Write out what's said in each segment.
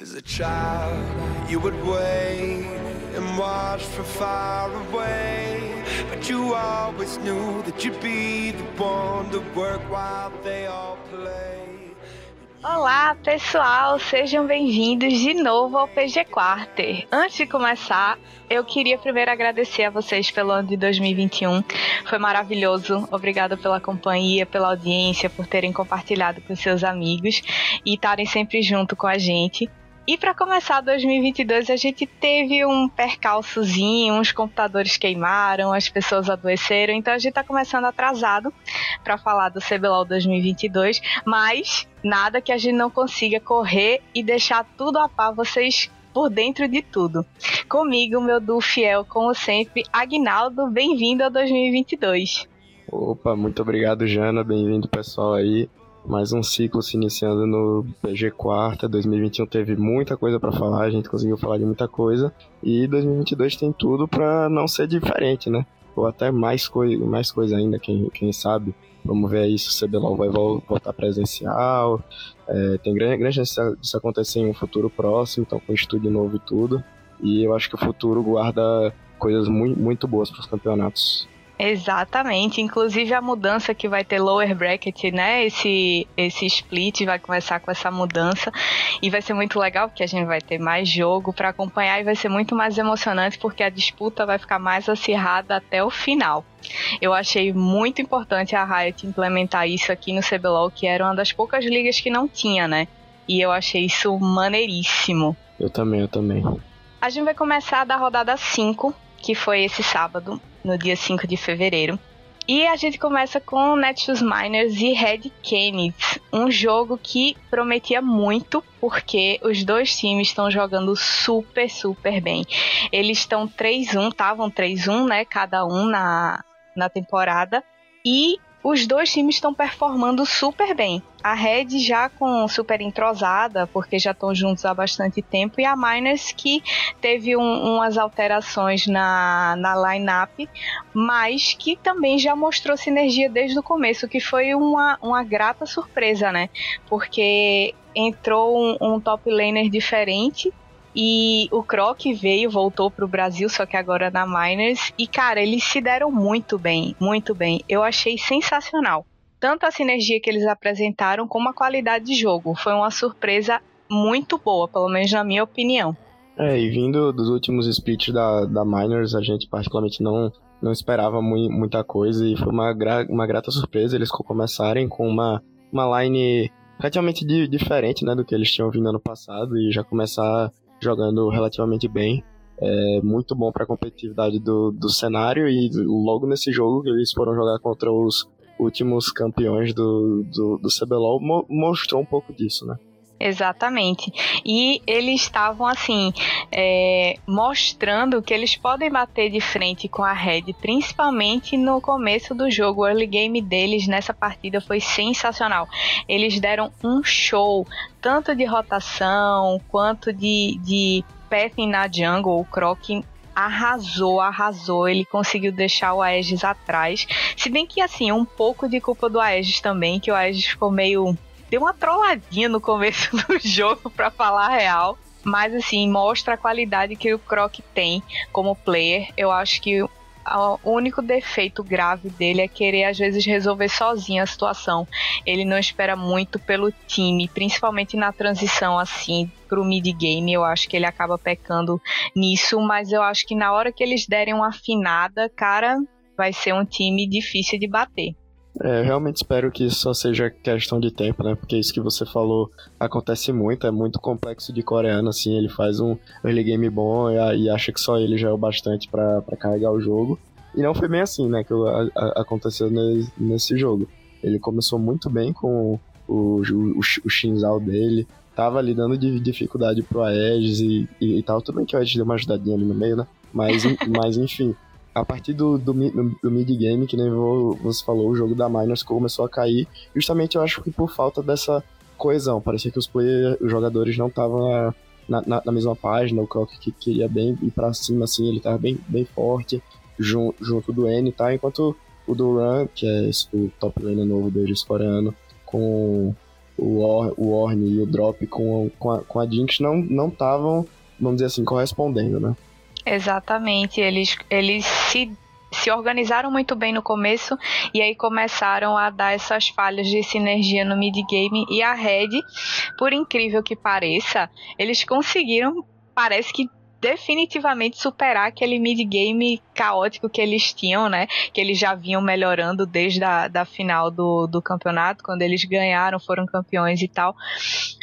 As a child, you would wait and watch from far away. But you always knew that you'd be the one to work while they all play. Olá, pessoal, sejam bem-vindos de novo ao PG Quarter. Antes de começar, eu queria primeiro agradecer a vocês pelo ano de 2021. Foi maravilhoso. Obrigada pela companhia, pela audiência, por terem compartilhado com seus amigos e estarem sempre junto com a gente. E para começar 2022, a gente teve um percalçozinho, uns computadores queimaram, as pessoas adoeceram, então a gente está começando atrasado para falar do CBLOL 2022, mas nada que a gente não consiga correr e deixar tudo a par vocês por dentro de tudo. Comigo, meu duo fiel, como sempre, Agnaldo, bem-vindo a 2022. Opa, muito obrigado, Jana, bem-vindo pessoal aí mais um ciclo se iniciando no PG Quarta. 2021 teve muita coisa para falar, a gente conseguiu falar de muita coisa. E 2022 tem tudo para não ser diferente, né? Ou até mais, coi mais coisa ainda, quem, quem sabe. Vamos ver aí se o CBLOL vai voltar presencial. É, tem grande, grande chance disso acontecer em um futuro próximo, então com estúdio novo e tudo. E eu acho que o futuro guarda coisas muito, muito boas para os campeonatos. Exatamente, inclusive a mudança que vai ter lower bracket, né? Esse esse split vai começar com essa mudança e vai ser muito legal porque a gente vai ter mais jogo para acompanhar e vai ser muito mais emocionante porque a disputa vai ficar mais acirrada até o final. Eu achei muito importante a Riot implementar isso aqui no CBLOL, que era uma das poucas ligas que não tinha, né? E eu achei isso maneiríssimo. Eu também, eu também. A gente vai começar da rodada 5, que foi esse sábado no dia 5 de fevereiro. E a gente começa com Nexus Miners e Red Canids, um jogo que prometia muito, porque os dois times estão jogando super, super bem. Eles estão 3-1, estavam 3-1, né, cada um na, na temporada, e os dois times estão performando super bem. A Red já com super entrosada, porque já estão juntos há bastante tempo, e a Miners que teve um, umas alterações na, na line-up, mas que também já mostrou sinergia desde o começo, que foi uma, uma grata surpresa, né? Porque entrou um, um top laner diferente e o Croc veio, voltou pro Brasil, só que agora na Miners. E, cara, eles se deram muito bem, muito bem. Eu achei sensacional. Tanto a sinergia que eles apresentaram, como a qualidade de jogo. Foi uma surpresa muito boa, pelo menos na minha opinião. É, e vindo dos últimos splits da, da Miners, a gente particularmente não, não esperava mu muita coisa e foi uma, gra uma grata surpresa eles começarem com uma, uma line relativamente di diferente né, do que eles tinham vindo ano passado e já começar jogando relativamente bem. É muito bom para a competitividade do, do cenário e logo nesse jogo que eles foram jogar contra os últimos campeões do, do, do CBLOL mo mostrou um pouco disso, né? Exatamente. E eles estavam assim é, mostrando que eles podem bater de frente com a Red, principalmente no começo do jogo. O early game deles nessa partida foi sensacional. Eles deram um show, tanto de rotação quanto de, de pathing na jungle. O Croc arrasou, arrasou. Ele conseguiu deixar o Aegis atrás. Se bem que, assim, um pouco de culpa do Aegis também, que o Aegis ficou meio deu uma trolladinha no começo do jogo, para falar a real. Mas assim, mostra a qualidade que o Croc tem como player. Eu acho que o único defeito grave dele é querer às vezes resolver sozinho a situação. Ele não espera muito pelo time, principalmente na transição assim pro mid game. Eu acho que ele acaba pecando nisso, mas eu acho que na hora que eles derem uma afinada, cara, vai ser um time difícil de bater. É, realmente espero que isso só seja questão de tempo, né? Porque isso que você falou acontece muito, é muito complexo de coreano, assim, ele faz um early game bom e, e acha que só ele já é o bastante para carregar o jogo. E não foi bem assim, né, que aconteceu nesse, nesse jogo. Ele começou muito bem com o, o, o dele, tava ali dando de dificuldade pro Aegis e, e, e tal. Tudo bem que o Aegis deu uma ajudadinha ali no meio, né? Mas, mas enfim, a partir do, do, do mid-game, que nem você falou, o jogo da Miners começou a cair, justamente eu acho que por falta dessa coesão. Parecia que os, player, os jogadores não estavam na, na, na, mesma página, o Croc que queria bem ir pra cima, assim, ele tava bem, bem forte, jun, junto do N, tá? Enquanto o Duran, que é o top laner novo deles coreano, com o, o, Or, o Orne e o Drop com, com, a, com a Jinx não estavam, vamos dizer assim, correspondendo, né? Exatamente, eles, eles se se organizaram muito bem no começo e aí começaram a dar essas falhas de sinergia no mid game e a Red, por incrível que pareça, eles conseguiram, parece que definitivamente superar aquele mid-game caótico que eles tinham, né? Que eles já vinham melhorando desde a da final do, do campeonato, quando eles ganharam, foram campeões e tal.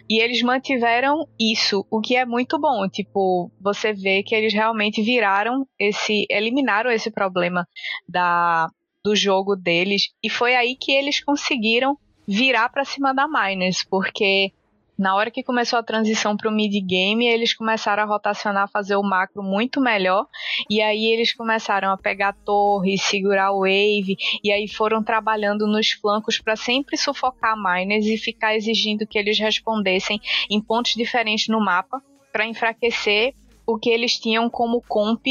E eles mantiveram isso, o que é muito bom. Tipo, você vê que eles realmente viraram esse. eliminaram esse problema da, do jogo deles. E foi aí que eles conseguiram virar para cima da Miners, porque na hora que começou a transição para o mid-game, eles começaram a rotacionar, fazer o macro muito melhor. E aí eles começaram a pegar a torre, segurar o wave. E aí foram trabalhando nos flancos para sempre sufocar miners e ficar exigindo que eles respondessem em pontos diferentes no mapa para enfraquecer o que eles tinham como comp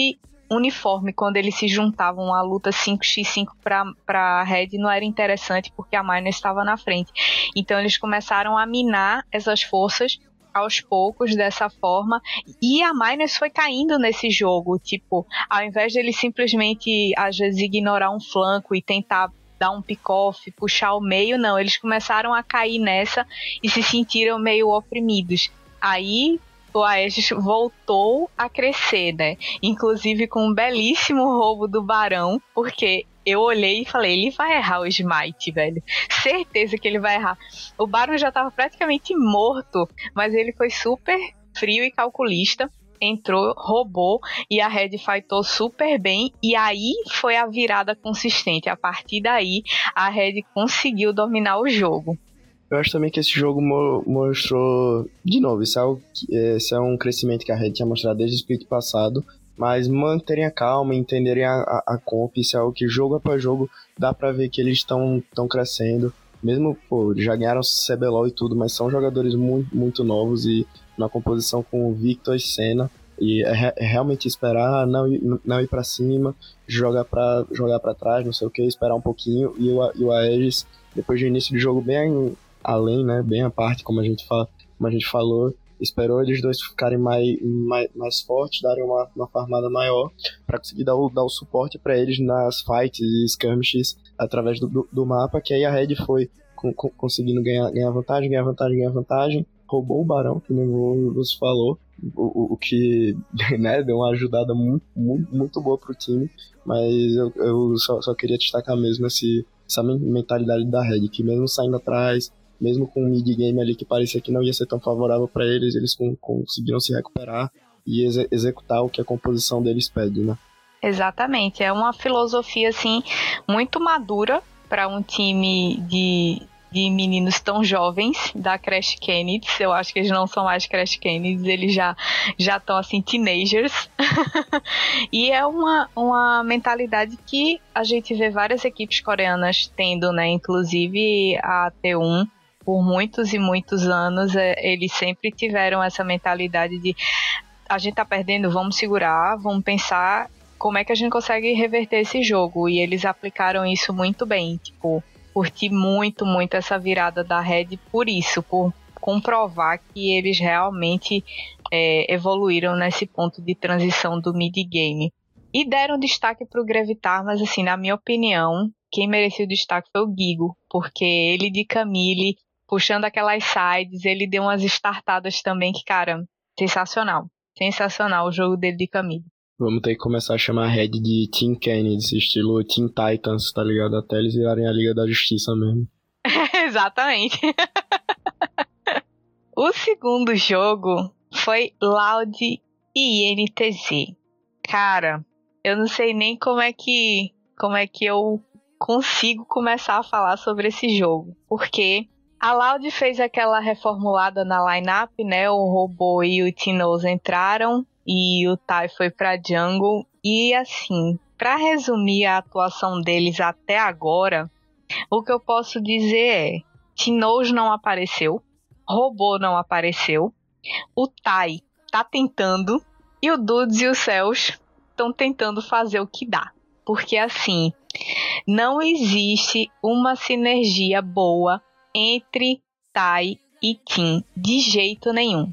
uniforme quando eles se juntavam a luta 5x5 para Red não era interessante porque a Miner estava na frente. Então eles começaram a minar essas forças aos poucos dessa forma e a Miners foi caindo nesse jogo, tipo, ao invés de ele simplesmente às vezes ignorar um flanco e tentar dar um pick-off, puxar o meio, não, eles começaram a cair nessa e se sentiram meio oprimidos. Aí o Aegis voltou a crescer, né? Inclusive com um belíssimo roubo do Barão, porque eu olhei e falei, ele vai errar o Smite, velho. Certeza que ele vai errar. O Barão já tava praticamente morto, mas ele foi super frio e calculista. Entrou, roubou e a Red fightou super bem. E aí foi a virada consistente. A partir daí, a Red conseguiu dominar o jogo. Eu acho também que esse jogo mo mostrou, de novo, isso é, que, esse é um crescimento que a Red tinha mostrado desde o split passado, mas manterem a calma, entenderem a, a, a comp, isso é algo que jogo após jogo dá pra ver que eles estão crescendo. Mesmo, pô, já ganharam CBLOL e tudo, mas são jogadores muito, muito novos e na composição com Victor e Senna. E é, é realmente esperar, não, não ir para cima, jogar para jogar para trás, não sei o que, esperar um pouquinho. E o, e o Aegis, depois do início do jogo bem além, né, bem à parte, como a gente, fala, como a gente falou, esperou eles dois ficarem mais, mais, mais fortes, darem uma, uma farmada maior, para conseguir dar o, dar o suporte para eles nas fights e skirmishes através do, do, do, mapa, que aí a Red foi com, com, conseguindo ganhar, ganhar vantagem, ganhar vantagem, ganhar vantagem, roubou o Barão, que nem você falou, o, o, que né, deu uma ajudada muito, muito, muito boa pro time, mas eu, eu só, só queria destacar mesmo esse, essa mentalidade da Red, que mesmo saindo atrás, mesmo com um mid-game ali que parecia que não ia ser tão favorável para eles, eles conseguiram se recuperar e ex executar o que a composição deles pede, né? Exatamente, é uma filosofia assim muito madura para um time de, de meninos tão jovens da Crash Kennedy. Eu acho que eles não são mais Crash Kennedy, eles já já estão assim teenagers. e é uma, uma mentalidade que a gente vê várias equipes coreanas tendo, né? Inclusive a T1 por muitos e muitos anos, é, eles sempre tiveram essa mentalidade de a gente tá perdendo, vamos segurar, vamos pensar como é que a gente consegue reverter esse jogo. E eles aplicaram isso muito bem. Tipo, curti muito, muito essa virada da Red por isso, por comprovar que eles realmente é, evoluíram nesse ponto de transição do mid-game. E deram destaque para o Grevitar, mas assim, na minha opinião, quem merecia o destaque foi o Gigo, porque ele de Camille puxando aquelas sides, ele deu umas startadas também que, cara, sensacional. Sensacional o jogo dele de Camille. Vamos ter que começar a chamar a Red de Team Kennedy, estilo Team Titans, tá ligado? Até eles virarem a Liga da Justiça mesmo. Exatamente. o segundo jogo foi Loud e INTZ. Cara, eu não sei nem como é que como é que eu consigo começar a falar sobre esse jogo, porque a Loud fez aquela reformulada na lineup, né? O Robô e o Tinoz entraram e o Tai foi para Jungle. E assim, para resumir a atuação deles até agora, o que eu posso dizer é: Tinoz não apareceu, Robô não apareceu, o Tai tá tentando e o Dudes e o Céus estão tentando fazer o que dá. Porque assim, não existe uma sinergia boa entre Tai e Tim de jeito nenhum.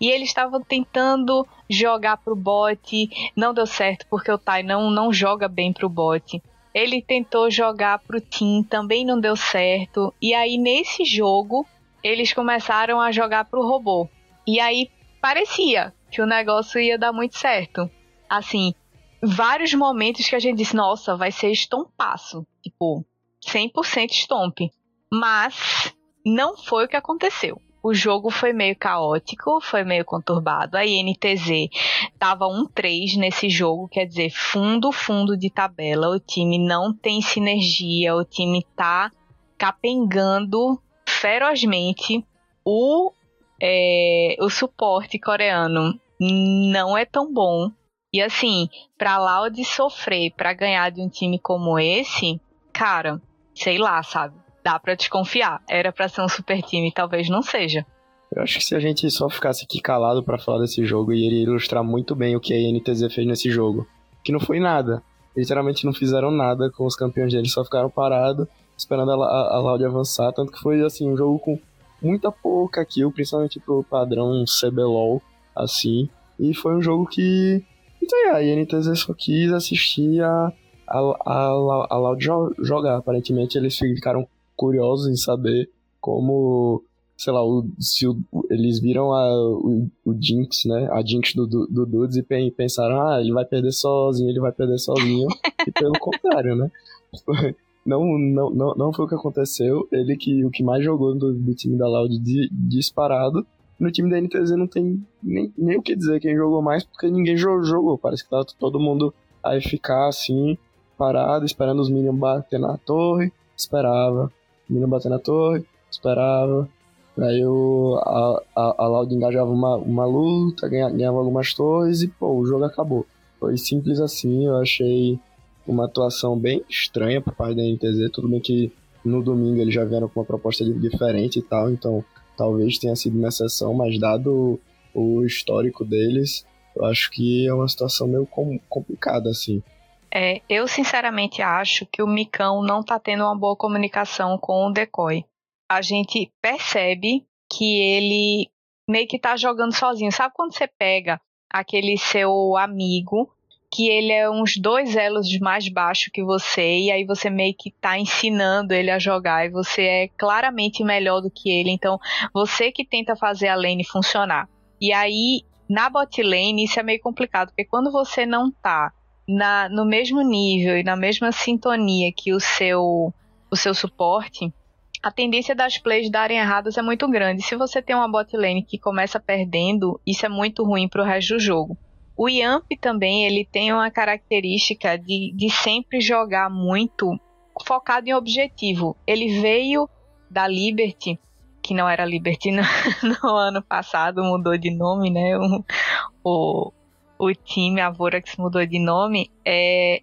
E eles estavam tentando jogar pro bot, não deu certo porque o Tai não, não joga bem pro bot. Ele tentou jogar pro Tim, também não deu certo. E aí nesse jogo, eles começaram a jogar pro robô. E aí parecia que o negócio ia dar muito certo. Assim, vários momentos que a gente disse, nossa, vai ser estompaço. Tipo, 100% estompe. Mas não foi o que aconteceu. O jogo foi meio caótico, foi meio conturbado. A INTZ tava 1-3 nesse jogo, quer dizer, fundo, fundo de tabela. O time não tem sinergia, o time tá capengando ferozmente. O, é, o suporte coreano não é tão bom. E assim, pra Loud sofrer para ganhar de um time como esse, cara, sei lá, sabe? Dá para desconfiar. Era para ser um super time, talvez não seja. Eu acho que se a gente só ficasse aqui calado para falar desse jogo, iria ilustrar muito bem o que a NTZ fez nesse jogo. Que não foi nada. Literalmente não fizeram nada com os campeões deles, só ficaram parados, esperando a, a, a Loud avançar. Tanto que foi assim, um jogo com muita pouca kill, principalmente pro padrão CBLOL, assim. E foi um jogo que. Então, a NTZ só quis assistir a, a, a, a Loud jogar. Aparentemente eles ficaram curiosos em saber como, sei lá, o, se o, eles viram a, o, o Jinx, né? A Jinx do, do, do Dudes e pensaram, ah, ele vai perder sozinho, ele vai perder sozinho. e pelo contrário, né? Não, não, não, foi o que aconteceu. Ele que o que mais jogou do, do time da Loud de, disparado. No time da NTZ não tem nem, nem o que dizer quem jogou mais, porque ninguém jogou. Parece que tá todo mundo a ficar assim, parado, esperando os minions bater na torre. Esperava, menino batendo na torre, esperava. Aí o, a, a, a Loud engajava uma, uma luta, ganhava, ganhava algumas torres e, pô, o jogo acabou. Foi simples assim, eu achei uma atuação bem estranha por parte da NTZ. Tudo bem que no domingo eles já vieram com uma proposta diferente e tal, então talvez tenha sido uma exceção, mas dado o histórico deles, eu acho que é uma situação meio complicada, assim. É, eu sinceramente acho que o Micão não tá tendo uma boa comunicação com o Decoy. A gente percebe que ele meio que tá jogando sozinho. Sabe quando você pega aquele seu amigo que ele é uns dois elos mais baixo que você e aí você meio que tá ensinando ele a jogar e você é claramente melhor do que ele, então você que tenta fazer a lane funcionar. E aí na bot lane isso é meio complicado, porque quando você não tá na, no mesmo nível e na mesma sintonia que o seu, o seu suporte, a tendência das plays darem erradas é muito grande. Se você tem uma bot lane que começa perdendo, isso é muito ruim para o resto do jogo. O Yamp também ele tem uma característica de, de sempre jogar muito focado em objetivo. Ele veio da Liberty, que não era Liberty no, no ano passado, mudou de nome, né? O, o, o time, a Vorax mudou de nome, é,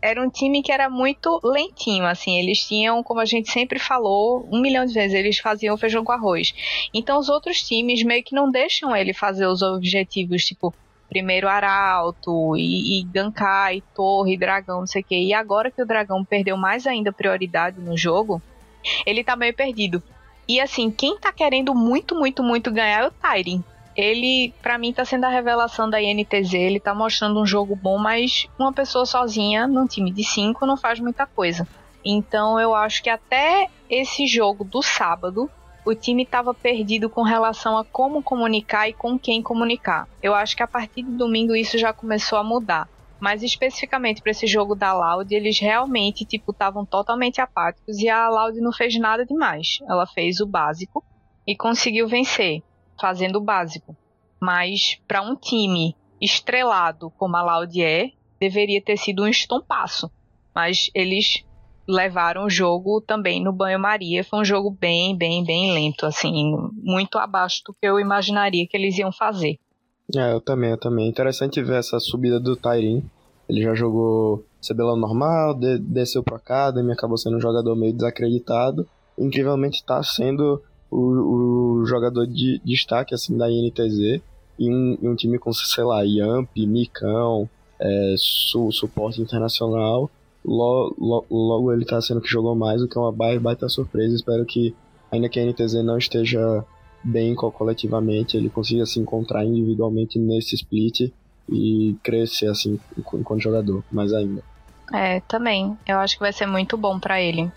era um time que era muito lentinho, assim, eles tinham, como a gente sempre falou, um milhão de vezes, eles faziam feijão com arroz. Então os outros times meio que não deixam ele fazer os objetivos, tipo, primeiro arauto, e, e gankar, e torre, dragão, não sei o que. E agora que o dragão perdeu mais ainda prioridade no jogo, ele tá meio perdido. E assim, quem tá querendo muito, muito, muito ganhar é o Tyrion ele, para mim, tá sendo a revelação da INTZ. Ele tá mostrando um jogo bom, mas uma pessoa sozinha, num time de cinco, não faz muita coisa. Então eu acho que até esse jogo do sábado, o time estava perdido com relação a como comunicar e com quem comunicar. Eu acho que a partir de domingo isso já começou a mudar. Mas especificamente para esse jogo da Loud, eles realmente tipo estavam totalmente apáticos e a Loud não fez nada demais. Ela fez o básico e conseguiu vencer fazendo o básico. Mas para um time estrelado como a Loud é, deveria ter sido um estompaço. Mas eles levaram o jogo também no banho-maria. Foi um jogo bem, bem, bem lento, assim, muito abaixo do que eu imaginaria que eles iam fazer. É, eu também, eu também. Interessante ver essa subida do Tyrin. Ele já jogou CBLOL normal, de, desceu pro Academy, acabou sendo um jogador meio desacreditado. Incrivelmente está sendo o, o jogador de destaque assim da INTZ em um, em um time com, sei lá, Yamp, Micão, é, su, suporte internacional. Logo, logo, ele tá sendo que jogou mais, o que é uma baita surpresa. Espero que ainda que a NTZ não esteja bem coletivamente, ele consiga se encontrar individualmente nesse split e crescer assim enquanto jogador, mais ainda. É, também. Eu acho que vai ser muito bom para ele.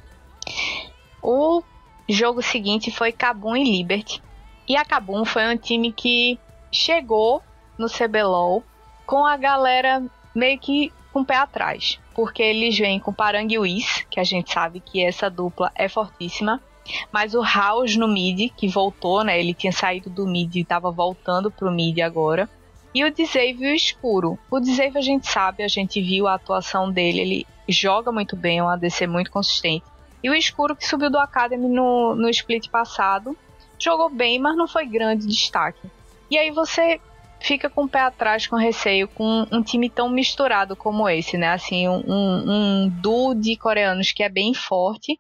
O jogo seguinte foi Kabum e Liberty. E a Kabum foi um time que chegou no CBLOL com a galera meio que com o pé atrás. Porque eles vêm com Parang e Whis, que a gente sabe que essa dupla é fortíssima. Mas o House no mid, que voltou, né? Ele tinha saído do mid e estava voltando pro mid agora. E o Dzave e o Escuro. O Dzave a gente sabe, a gente viu a atuação dele, ele joga muito bem, é um ADC muito consistente. E o Escuro que subiu do Academy no, no split passado, jogou bem, mas não foi grande destaque. E aí você fica com o pé atrás, com receio, com um time tão misturado como esse, né? Assim, um, um duo de coreanos que é bem forte,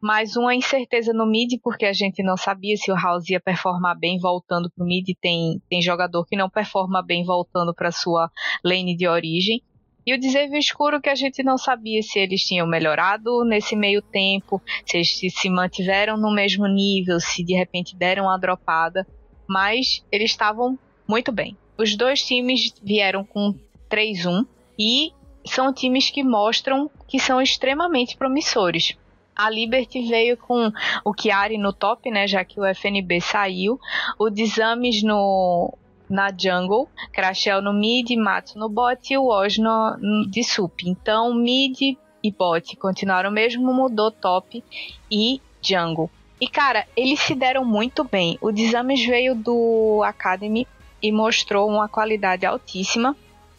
mas uma incerteza no mid, porque a gente não sabia se o House ia performar bem voltando pro mid. Tem, tem jogador que não performa bem voltando para sua lane de origem. E o Desejo Escuro que a gente não sabia se eles tinham melhorado nesse meio tempo, se eles se mantiveram no mesmo nível, se de repente deram uma dropada. Mas eles estavam muito bem. Os dois times vieram com 3-1 e são times que mostram que são extremamente promissores. A Liberty veio com o Chiari no top, né, já que o FNB saiu, o Desames no na jungle, Crashel no mid, Matsu no bot e o Oz no, de sup. Então, mid e bot continuaram mesmo, mudou top e jungle. E cara, eles se deram muito bem. O Desames veio do Academy e mostrou uma qualidade altíssima.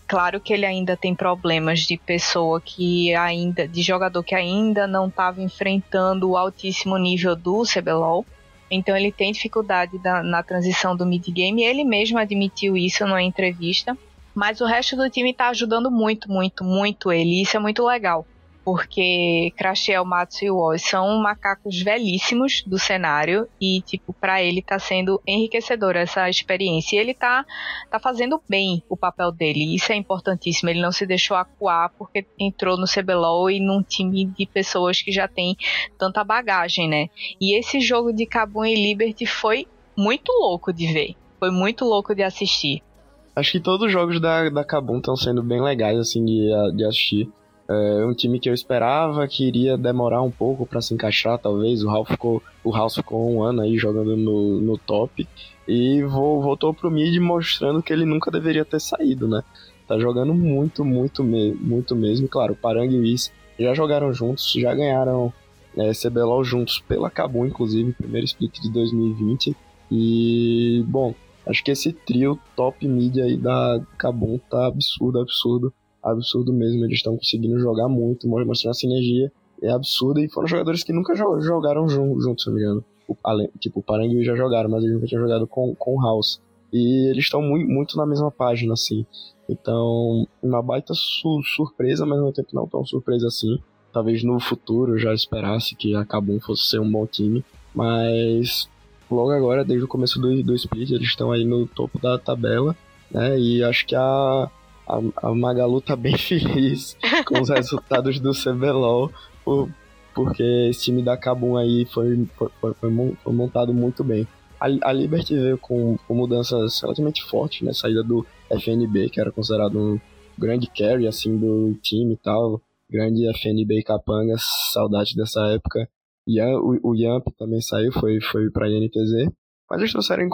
Claro que ele ainda tem problemas de pessoa que ainda, de jogador que ainda não estava enfrentando o altíssimo nível do CBLOL. Então ele tem dificuldade da, na transição do mid game. Ele mesmo admitiu isso numa entrevista. Mas o resto do time está ajudando muito, muito, muito ele. Isso é muito legal porque Crashel, Matsu e Woz são macacos velhíssimos do cenário e, tipo, para ele tá sendo enriquecedora essa experiência. E ele tá, tá fazendo bem o papel dele, isso é importantíssimo. Ele não se deixou acuar porque entrou no CBLOL e num time de pessoas que já tem tanta bagagem, né? E esse jogo de Kabum e Liberty foi muito louco de ver, foi muito louco de assistir. Acho que todos os jogos da, da Kabum estão sendo bem legais, assim, de, de assistir. É um time que eu esperava que iria demorar um pouco para se encaixar, talvez. O House ficou, o House ficou um ano aí jogando no, no top e voltou pro mid mostrando que ele nunca deveria ter saído, né? Tá jogando muito, muito, muito mesmo. Claro, o Parang e o Is já jogaram juntos, já ganharam é, CBLOL juntos pela Kabum, inclusive, primeiro split de 2020. E, bom, acho que esse trio top mid aí da Kabum tá absurdo, absurdo absurdo mesmo. Eles estão conseguindo jogar muito, mostrando a sinergia. É absurda. E foram jogadores que nunca jogaram juntos, se não me engano. além, tipo, o Parangue já jogaram, mas eles nunca tinham jogado com, com o House. E eles estão muito, muito na mesma página, assim. Então, uma baita su surpresa, mas ao mesmo tempo não tão surpresa assim. Talvez no futuro eu já esperasse que a Kabum fosse ser um bom time. Mas logo agora, desde o começo do, do split, eles estão aí no topo da tabela. Né? E acho que a, a, a Magalu tá bem feliz com os resultados do CBLOL, por, porque esse time da Kabum aí foi, foi, foi, foi montado muito bem. A, a Liberty veio com, com, mudanças relativamente fortes, né? Saída do FNB, que era considerado um grande carry, assim, do time e tal. Grande FNB Capanga, saudade dessa época. Ian, o, o Yamp também saiu, foi, foi pra INTZ. Mas eles trouxeram em,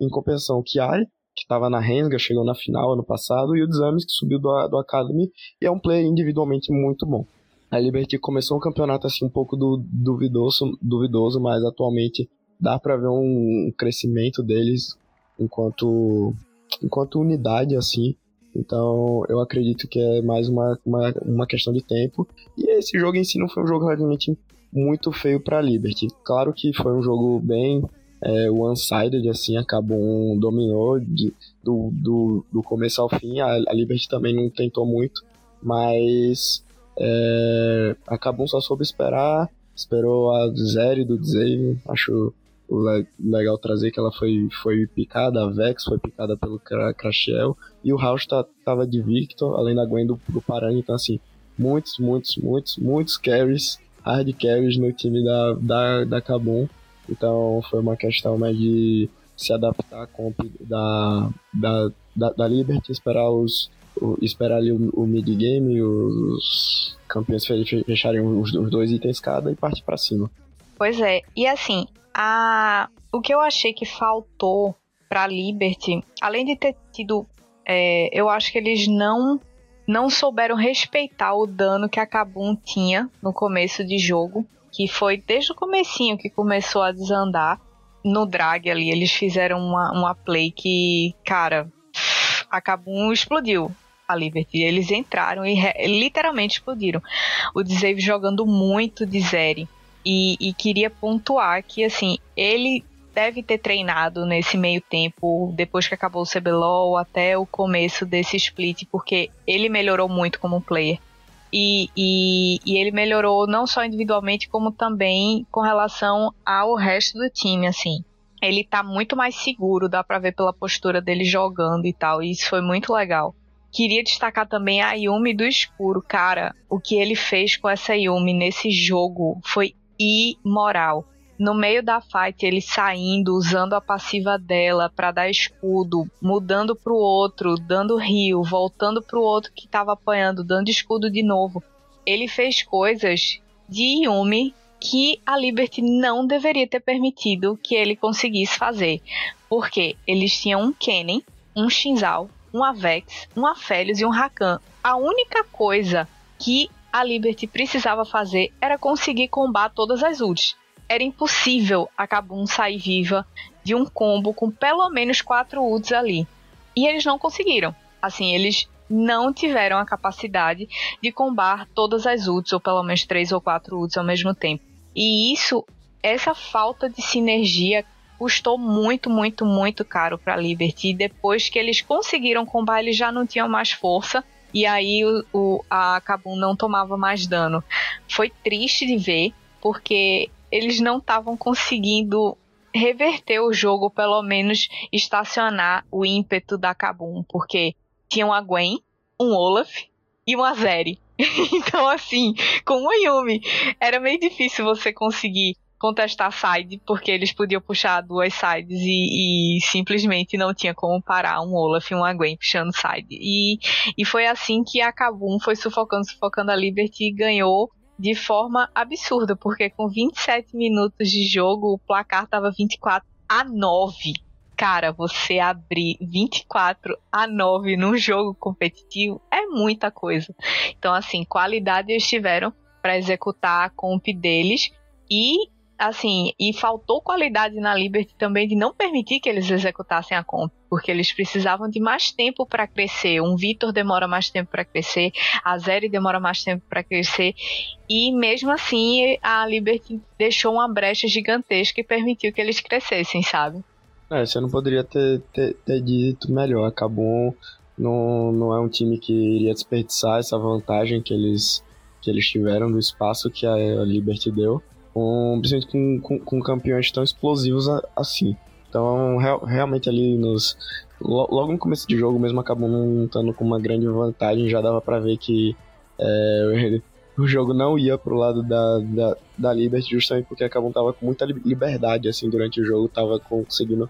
em compensação o Kiari, que estava na Rensga, chegou na final ano passado, e o Desames, que subiu do, do Academy, e é um player individualmente muito bom. A Liberty começou um campeonato assim um pouco do, duvidoso, duvidoso, mas atualmente dá para ver um crescimento deles enquanto enquanto unidade assim. Então eu acredito que é mais uma, uma, uma questão de tempo. E esse jogo em si não foi um jogo realmente muito feio para Liberty. Claro que foi um jogo bem é, one-sided, assim, acabou um dominou de, do, do, do começo ao fim. A, a Liberty também não tentou muito, mas é, acabou só soube esperar, esperou a Zeri do Xavier, acho legal trazer que ela foi, foi picada, a Vex foi picada pelo Crashel, e o House tá, tava de Victor, além da Gwen do, do então assim, muitos, muitos, muitos, muitos carries, hard carries no time da, da, da Kabum, Então foi uma questão mais de se adaptar à comp da, da, da, da Liberty, esperar os, o, esperar ali o, o mid-game, os campeões fecharem os, os dois itens cada e partir para cima. Pois é, e assim, a, o que eu achei que faltou para Liberty, além de ter tido, é, eu acho que eles não não souberam respeitar o dano que a Kabum tinha no começo de jogo, que foi desde o comecinho que começou a desandar no drag ali. Eles fizeram uma, uma play que, cara, a Kabum explodiu a Liberty. Eles entraram e literalmente explodiram. O Dzave jogando muito de Zeri. E, e, queria pontuar que, assim, ele deve ter treinado nesse meio tempo, depois que acabou o CBLOL, até o começo desse split, porque ele melhorou muito como player. E, e, e, ele melhorou não só individualmente, como também com relação ao resto do time, assim. Ele tá muito mais seguro, dá pra ver pela postura dele jogando e tal, e isso foi muito legal. Queria destacar também a Yumi do escuro, cara. O que ele fez com essa Yumi nesse jogo foi imoral no meio da fight, ele saindo, usando a passiva dela para dar escudo, mudando pro outro, dando rio, voltando pro outro que tava apanhando, dando escudo de novo. Ele fez coisas de Yumi que a Liberty não deveria ter permitido que ele conseguisse fazer. Porque eles tinham um Kennen, um Shinzal, um Avex, um Aphelios e um Rakan. A única coisa que a Liberty precisava fazer era conseguir combar todas as ults era impossível a Kabum sair viva de um combo com pelo menos quatro ults ali. E eles não conseguiram. Assim, eles não tiveram a capacidade de combar todas as ults, ou pelo menos três ou quatro ults ao mesmo tempo. E isso, essa falta de sinergia custou muito, muito, muito caro para Liberty. E depois que eles conseguiram combar, eles já não tinham mais força. E aí o, o, a Kabum não tomava mais dano. Foi triste de ver, porque eles não estavam conseguindo reverter o jogo, pelo menos estacionar o ímpeto da Kabum, porque tinham a Gwen, um Olaf e uma Zeri. então, assim, com o Yumi, era meio difícil você conseguir contestar side, porque eles podiam puxar duas sides e, e, simplesmente não tinha como parar um Olaf e uma Gwen puxando side. E, e foi assim que a Kabum foi sufocando, sufocando a Liberty e ganhou de forma absurda, porque com 27 minutos de jogo, o placar estava 24 a 9. Cara, você abrir 24 a 9 num jogo competitivo é muita coisa. Então, assim, qualidade eles tiveram para executar a comp deles e assim, e faltou qualidade na Liberty também de não permitir que eles executassem a comp, porque eles precisavam de mais tempo para crescer. Um Vitor demora mais tempo para crescer, a Zeri demora mais tempo para crescer, e mesmo assim a Liberty deixou uma brecha gigantesca e permitiu que eles crescessem, sabe? É, você não poderia ter, ter, ter dito melhor. Acabou, não, não é um time que iria desperdiçar essa vantagem que eles, que eles tiveram do espaço que a Liberty deu com, principalmente com, com, com campeões tão explosivos assim. Então, real, realmente ali nos. Logo no começo de jogo mesmo acabou não estando com uma grande vantagem, já dava para ver que é, o jogo não ia pro lado da, da, da Liberty, justamente porque acabou tava com muita liberdade assim durante o jogo, tava conseguindo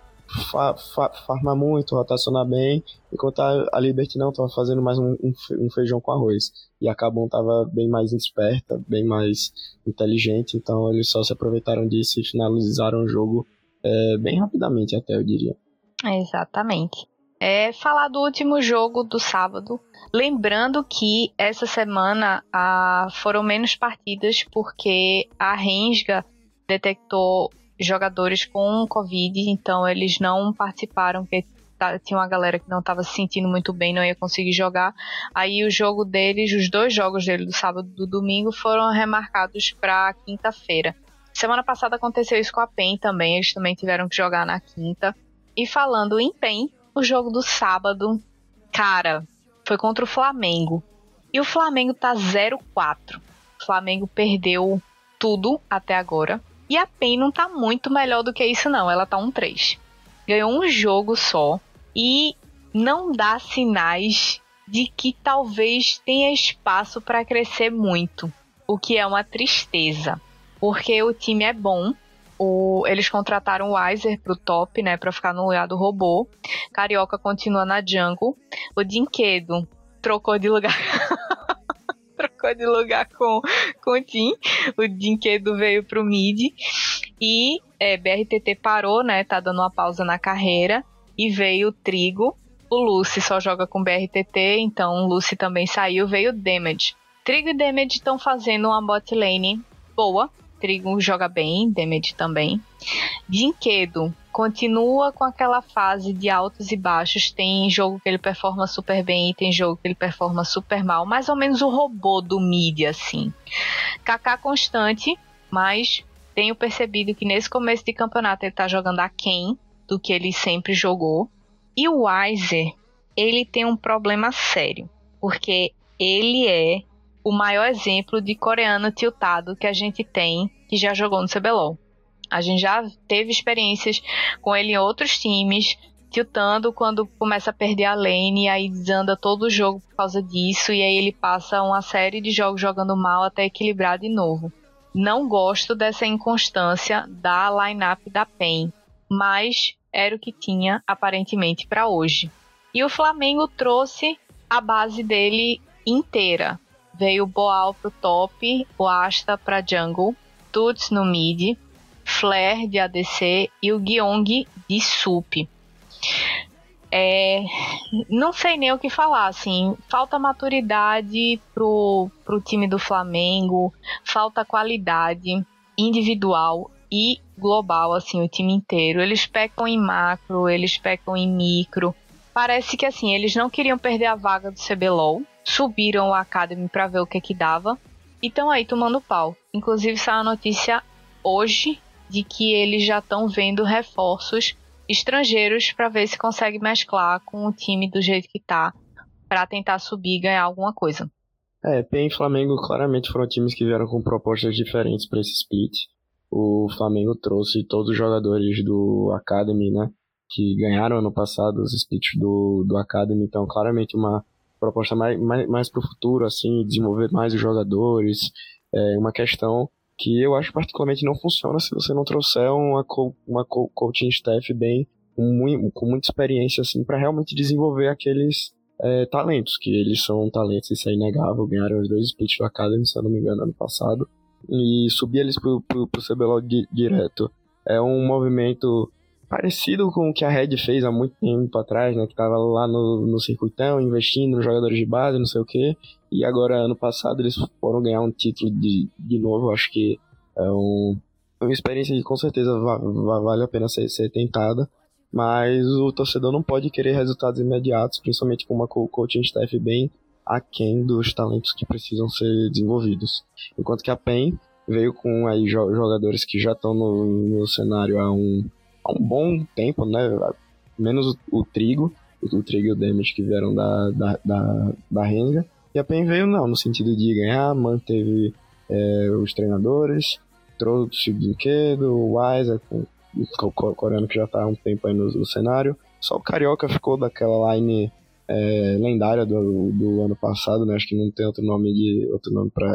fa, fa, farmar muito, rotacionar bem, enquanto a, a Liberty não tava fazendo mais um, um, feijão com arroz e a Cabum tava bem mais esperta, bem mais inteligente, então eles só se aproveitaram disso e finalizaram o jogo é, bem rapidamente até, eu diria. Exatamente. É falar do último jogo do sábado, lembrando que essa semana ah, foram menos partidas porque a Rensga detectou jogadores com Covid, então eles não participaram, porque tá, tinha uma galera que não estava se sentindo muito bem, não ia conseguir jogar. Aí o jogo deles, os dois jogos dele do sábado e do domingo foram remarcados para quinta-feira. Semana passada aconteceu isso com a PEN também, eles também tiveram que jogar na quinta. E falando em PEN, o jogo do sábado, cara, foi contra o Flamengo. E o Flamengo tá 0-4. O Flamengo perdeu tudo até agora. E a PEN não tá muito melhor do que isso, não. Ela tá um 3. Ganhou um jogo só e não dá sinais de que talvez tenha espaço para crescer muito, o que é uma tristeza, porque o time é bom. O, eles contrataram o Weiser pro top, né, para ficar no lugar do robô. Carioca continua na jungle. O Dinquedo trocou de lugar. trocou de lugar com, com o Tim. O Dinquedo veio pro mid. E é, BRTT parou, né? Tá dando uma pausa na carreira. E veio o Trigo. O Lucy só joga com BRTT, então o Lucy também saiu. Veio o Damage. Trigo e Damage estão fazendo uma bot lane boa. Trigo joga bem, Damage também. Dinquedo continua com aquela fase de altos e baixos. Tem jogo que ele performa super bem e tem jogo que ele performa super mal. Mais ou menos o robô do mid, assim. KK constante, mas tenho percebido que nesse começo de campeonato ele tá jogando aquém do que ele sempre jogou. E o Weiser, ele tem um problema sério. Porque ele é o maior exemplo de coreano tiltado que a gente tem que já jogou no CBLOL. A gente já teve experiências com ele em outros times, tiltando quando começa a perder a lane, e aí desanda todo o jogo por causa disso, e aí ele passa uma série de jogos jogando mal até equilibrar de novo. Não gosto dessa inconstância da lineup da PEN, mas era o que tinha aparentemente para hoje. E o Flamengo trouxe a base dele inteira. Veio Boal pro top, o Asta pra jungle, Tuts no mid, Flare de ADC e o Gyeong de sup. É, não sei nem o que falar, assim, falta maturidade pro, pro time do Flamengo, falta qualidade individual e global, assim, o time inteiro. Eles pecam em macro, eles pecam em micro. Parece que, assim, eles não queriam perder a vaga do CBLOL, subiram o Academy para ver o que que dava, e estão aí tomando pau. Inclusive saiu a notícia hoje de que eles já estão vendo reforços estrangeiros para ver se consegue mesclar com o time do jeito que tá, para tentar subir e ganhar alguma coisa. É, PEN e Flamengo claramente foram times que vieram com propostas diferentes para esse split. O Flamengo trouxe todos os jogadores do Academy, né? Que ganharam ano passado os splits do, do Academy, então claramente uma proposta mais, mais, mais para o futuro, assim, desenvolver mais os jogadores. É uma questão que eu acho particularmente não funciona se você não trouxer uma, uma co coaching staff bem, com, com muita experiência, assim, para realmente desenvolver aqueles é, talentos, que eles são talentos, isso é inegável, ganharam os dois splits do Academy, se eu não me engano, ano passado, e subir eles pro, pro, pro CBLOL di direto. É um movimento parecido com o que a Red fez há muito tempo atrás, né? Que tava lá no, no circuitão, investindo nos jogadores de base, não sei o que. E agora, ano passado, eles foram ganhar um título de, de novo. Acho que é um, uma experiência que com certeza va, va, vale a pena ser, ser tentada. Mas o torcedor não pode querer resultados imediatos, principalmente com uma coaching staff bem aquém dos talentos que precisam ser desenvolvidos. Enquanto que a PEN veio com aí jogadores que já estão no, no cenário há um, há um bom tempo, né? Menos o, Trigo, o, Trigo e o Damage que vieram da, da, da, da Renga. E a PEN veio não, no sentido de ganhar, manteve é, os treinadores, trouxe o Brinquedo, o Weiser, com, o coreano que já está há um tempo aí no, no, cenário. Só o Carioca ficou daquela line é, lendária do, do ano passado, né? Acho que não tem outro nome de outro nome para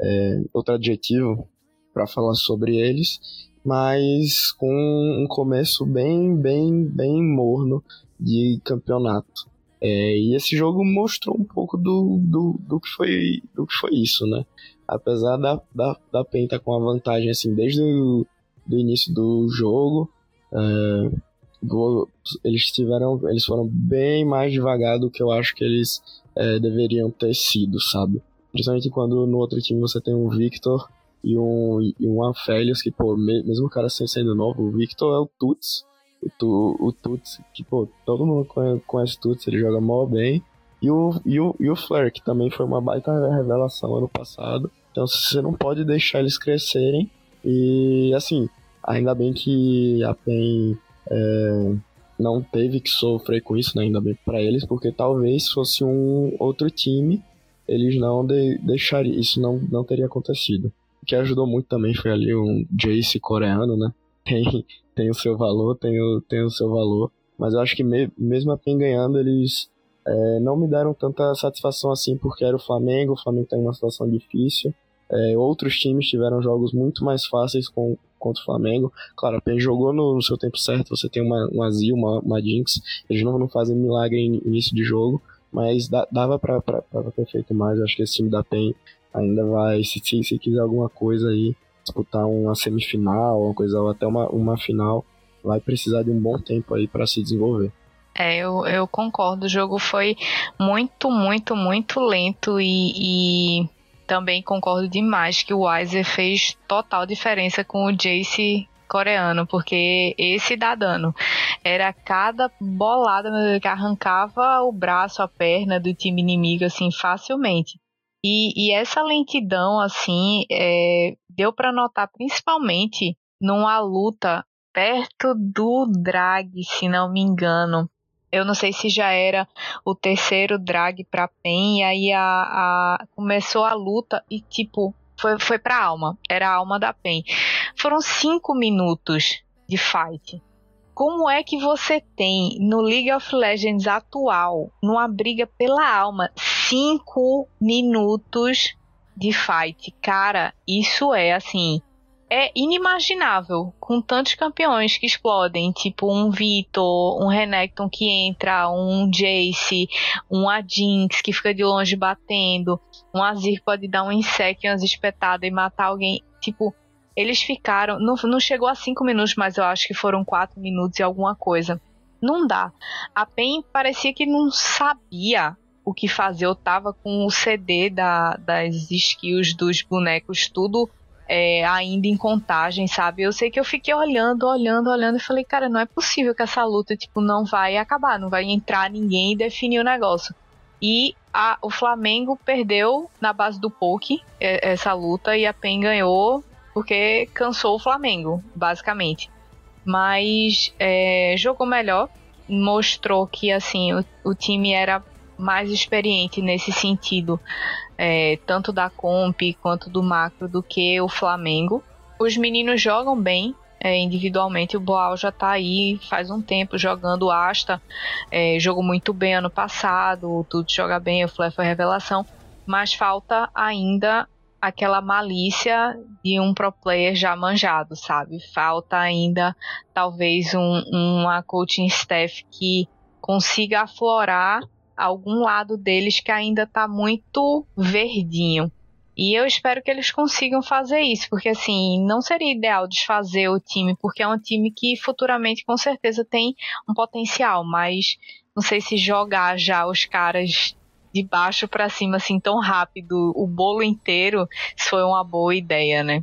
é, outro adjetivo para falar sobre eles mas com um começo bem, bem, bem morno de campeonato. É, e esse jogo mostrou um pouco do, do, do, que, foi, do que foi isso, né? Apesar da, da, da Penta com a vantagem assim desde o do início do jogo, é, eles tiveram, eles foram bem mais devagar do que eu acho que eles é, deveriam ter sido, sabe? Principalmente quando no outro time você tem um Victor e um, e um Aphelios, que, pô, mesmo o cara sendo novo, o Victor é o Tuts. O, o Tuts, que, pô, todo mundo conhece, conhece Tuts, ele joga mal bem. E o, e, o, e o Flare, que também foi uma baita revelação ano passado. Então você não pode deixar eles crescerem. E, assim, ainda bem que a PEN é, não teve que sofrer com isso, né? Ainda bem para eles, porque talvez fosse um outro time, eles não de, deixariam, isso não, não teria acontecido que ajudou muito também foi ali um Jace coreano, né? Tem, tem o seu valor, tem o, tem o seu valor. Mas eu acho que me, mesmo a PEN ganhando, eles é, não me deram tanta satisfação assim, porque era o Flamengo, o Flamengo tá em uma situação difícil. É, outros times tiveram jogos muito mais fáceis com, contra o Flamengo. Claro, a PEN jogou no, no, seu tempo certo, você tem uma, uma Zil, uma, uma Jinx, eles não, não fazem milagre em início de jogo, mas dava pra ter feito mais. Acho que esse time da PEN ainda vai, se, se, se quiser alguma coisa aí, disputar uma semifinal, uma coisa, ou até uma, uma final, vai precisar de um bom tempo aí para se desenvolver. É, eu, eu concordo. O jogo foi muito, muito, muito lento e, e também concordo demais que o Weiser fez total diferença com o Jace coreano, porque esse dá dano. Era cada bolada que arrancava o braço, a perna do time inimigo, assim, facilmente. E, e essa lentidão, assim, é, deu para notar principalmente numa luta perto do drag, se não me engano. Eu não sei se já era o terceiro drag pra PEN, e aí a, a começou a luta e, tipo, foi, foi pra alma. Era a alma da PEN. Foram cinco minutos de fight. Como é que você tem no League of Legends atual, numa briga pela alma, cinco minutos de fight? Cara, isso é assim é inimaginável com tantos campeões que explodem, tipo um Vitor, um Renekton que entra, um Jace, um Adinx que fica de longe batendo, um Azir pode dar um insect, umas espetadas e matar alguém. Tipo, eles ficaram. Não, não chegou a 5 minutos, mas eu acho que foram 4 minutos e alguma coisa. Não dá. A PEN parecia que não sabia o que fazer. Eu tava com o CD da, das skills dos bonecos tudo é, ainda em contagem, sabe? Eu sei que eu fiquei olhando, olhando, olhando e falei, cara, não é possível que essa luta, tipo, não vai acabar, não vai entrar ninguém e definir o negócio. E a, o Flamengo perdeu na base do poke é, essa luta e a PEN ganhou porque cansou o Flamengo, basicamente. Mas é, jogou melhor, mostrou que assim o, o time era mais experiente nesse sentido é, tanto da comp quanto do macro, do que o Flamengo. Os meninos jogam bem, é, individualmente. O Boal já está aí faz um tempo jogando Asta, é, jogou muito bem ano passado, o Tudo joga bem, o Flé foi revelação, mas falta ainda aquela malícia de um pro player já manjado, sabe? Falta ainda talvez um, uma coaching staff que consiga aflorar algum lado deles que ainda está muito verdinho. E eu espero que eles consigam fazer isso, porque assim, não seria ideal desfazer o time, porque é um time que futuramente com certeza tem um potencial, mas não sei se jogar já os caras de baixo para cima assim tão rápido, o bolo inteiro, se foi uma boa ideia, né?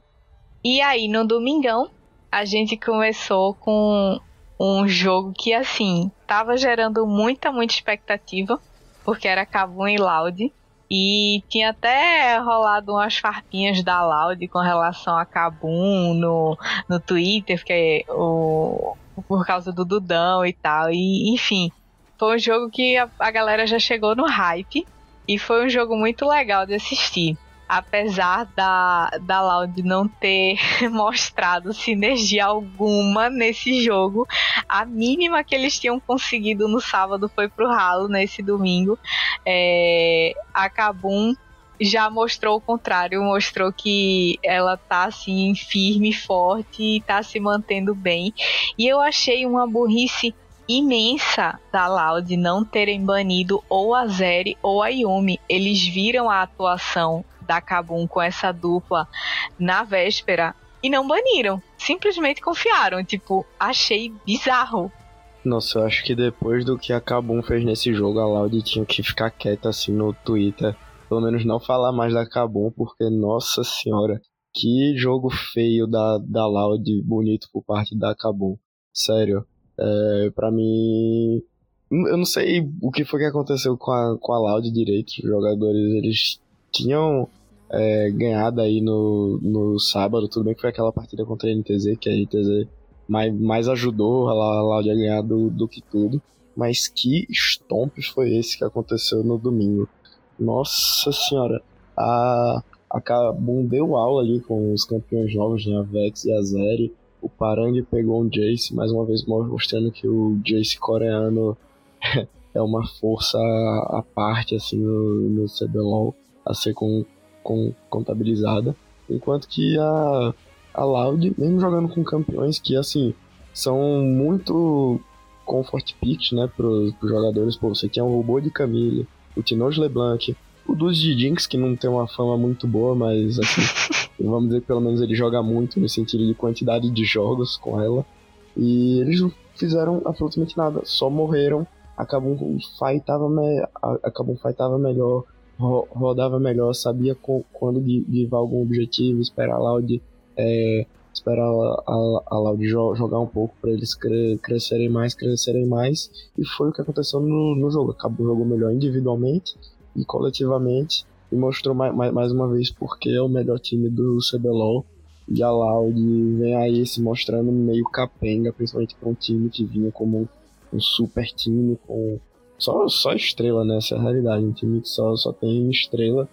E aí no domingão, a gente começou com um jogo que, assim, tava gerando muita, muita expectativa, porque era Kabum e Loud. E tinha até rolado umas farpinhas da Loud com relação a Kabum no, no Twitter, porque o, por causa do Dudão e tal. E, enfim, foi um jogo que a, a galera já chegou no hype. E foi um jogo muito legal de assistir apesar da, da Loud não ter mostrado sinergia alguma nesse jogo, a mínima que eles tinham conseguido no sábado foi pro ralo nesse domingo. É, a Kabum já mostrou o contrário, mostrou que ela tá assim firme, forte e tá se mantendo bem. E eu achei uma burrice imensa da Loud não terem banido ou a Zeri ou a Yumi. Eles viram a atuação da Kabum com essa dupla na véspera e não baniram. Simplesmente confiaram. Tipo, achei bizarro. Nossa, eu acho que depois do que a Kabum fez nesse jogo, a Loud tinha que ficar quieta assim no Twitter. Pelo menos não falar mais da Kabum, porque, nossa senhora, que jogo feio da, da Loud bonito por parte da Kabum. Sério. É, pra mim. Eu não sei o que foi que aconteceu com a, com a Loud direito. Os jogadores, eles tinham é, ganhado aí no, no sábado. Tudo bem que foi aquela partida contra a NTZ, que a NTZ mais, mais ajudou a Laude a ganhar do, do que tudo. Mas que stomp foi esse que aconteceu no domingo? Nossa senhora, a, a Kabum deu aula ali com os campeões novos, né, a Vex e a Zeri. O Parang pegou um Jace, mais uma vez mostrando que o Jace coreano é uma força à parte assim no, no CBLOL a ser com, com, contabilizada, enquanto que a, a Loud, mesmo jogando com campeões que, assim, são muito comfort picks, né, pros, pros jogadores. Pô, você tinha o robô de Camille, o Tinoz LeBlanc, o dos de Jinx, que não tem uma fama muito boa, mas, assim, vamos dizer que pelo menos ele joga muito no sentido de quantidade de jogos com ela. E eles não fizeram absolutamente nada, só morreram. Acabou um fight tava, me... acabou um fight tava melhor, ro rodava melhor, sabia quando guivar algum objetivo, esperar lá de é, esperar a, a, a Loud jogar um pouco para eles cre crescerem mais, crescerem mais. E foi o que aconteceu no, no jogo. Acabou o jogo melhor individualmente e coletivamente. E mostrou mais, mais, mais uma vez porque é o melhor time do CBLOL. E a Loud vem aí se mostrando meio capenga, principalmente para um time que vinha como um, um super time, com só, só estrela, né? Essa é realidade. Um time que só, só tem estrela.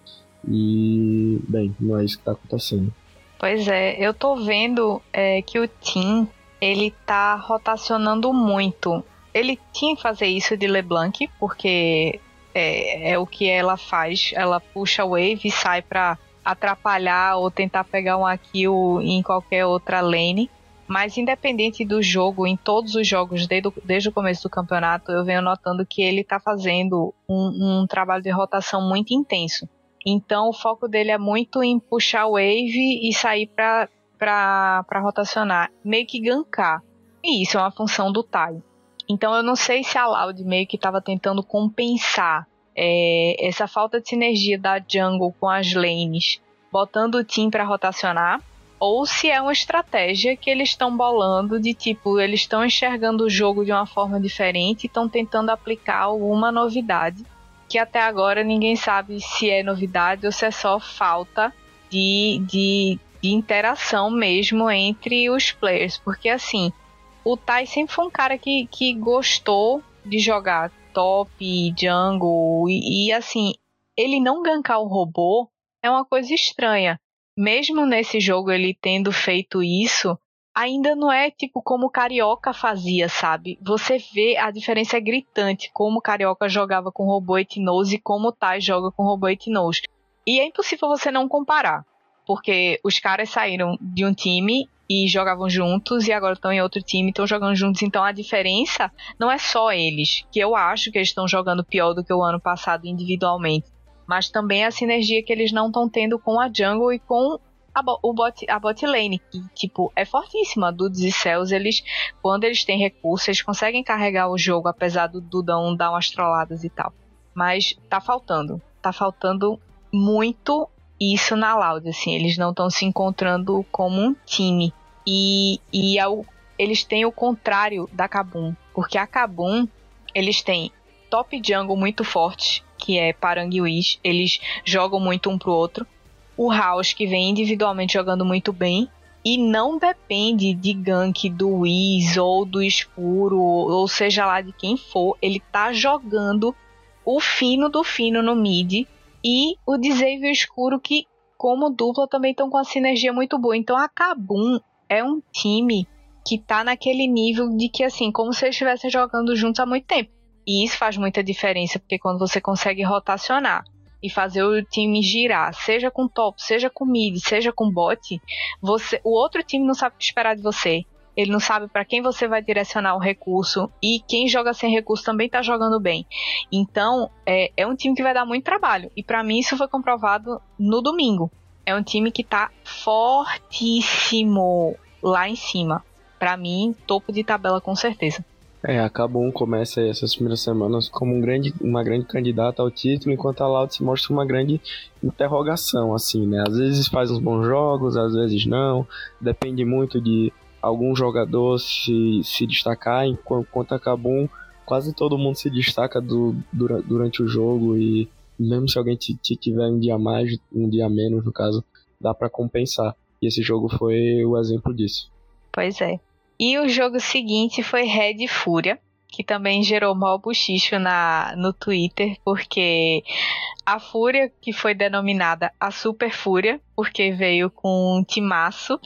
E, bem, não é isso que tá acontecendo. Pois é, eu tô vendo é, que o Tim ele tá rotacionando muito. Ele tinha que fazer isso de LeBlanc, porque é, é o que ela faz. Ela puxa a wave e sai pra atrapalhar ou tentar pegar um kill em qualquer outra lane. Mas independente do jogo, em todos os jogos desde, desde o começo do campeonato, eu venho notando que ele está fazendo um, um, trabalho de rotação muito intenso. Então o foco dele é muito em puxar wave e sair para para rotacionar, meio que gankar. E isso é uma função do Tai. Então eu não sei se a Loud meio que estava tentando compensar é, essa falta de sinergia da jungle com as lanes, botando o team para rotacionar, ou se é uma estratégia que eles estão bolando de tipo, eles estão enxergando o jogo de uma forma diferente e estão tentando aplicar alguma novidade que até agora ninguém sabe se é novidade ou se é só falta de, de, de interação mesmo entre os players. Porque assim, o Tai sempre foi um cara que, que gostou de jogar top, jungle, e, e assim, ele não gankar o robô é uma coisa estranha. Mesmo nesse jogo ele tendo feito isso, ainda não é tipo como o Carioca fazia, sabe? Você vê a diferença é gritante como o Carioca jogava com robô Etnose e como o Tai joga com robô Etnose. E é impossível você não comparar, porque os caras saíram de um time e jogavam juntos e agora estão em outro time, estão jogando juntos, então a diferença não é só eles, que eu acho que eles estão jogando pior do que o ano passado individualmente, mas também a sinergia que eles não estão tendo com a jungle e com a, o bot, a bot lane, que, tipo, é fortíssima. Dudes e Cells, eles, quando eles têm recursos, eles conseguem carregar o jogo, apesar do Dudão dar umas trolladas e tal. Mas tá faltando. Tá faltando muito isso na Loud, assim. Eles não estão se encontrando como um time. E, e ao, eles têm o contrário da Kabum. Porque a Kabum, eles têm top jungle muito forte, que é Parang Wish. Eles jogam muito um pro outro o House, que vem individualmente jogando muito bem, e não depende de gank do Wiz ou do Escuro, ou seja lá de quem for, ele tá jogando o fino do fino no mid e o Disave e o Escuro que como dupla também estão com a sinergia muito boa. Então a Kabum é um time que tá naquele nível de que assim, como se eles estivessem jogando juntos há muito tempo. E isso faz muita diferença, porque quando você consegue rotacionar e fazer o time girar, seja com top, seja com mid, seja com bot, você, o outro time não sabe o que esperar de você. Ele não sabe para quem você vai direcionar o recurso e quem joga sem recurso também tá jogando bem. Então, é, é um time que vai dar muito trabalho. E para mim isso foi comprovado no domingo. É um time que tá fortíssimo lá em cima. Para mim, topo de tabela com certeza. É, a Cabum começa essas primeiras semanas como um grande, uma grande candidata ao título, enquanto a Loud se mostra uma grande interrogação, assim, né? Às vezes faz uns bons jogos, às vezes não, depende muito de algum jogador se, se destacar, enquanto a Cabum quase todo mundo se destaca do, durante, o jogo e mesmo se alguém tiver um dia mais, um dia menos, no caso, dá para compensar. E esse jogo foi o exemplo disso. Pois é. E o jogo seguinte foi Red Fúria, que também gerou mal buchicho na, no Twitter, porque a Fúria, que foi denominada a Super Fúria, porque veio com um timaço,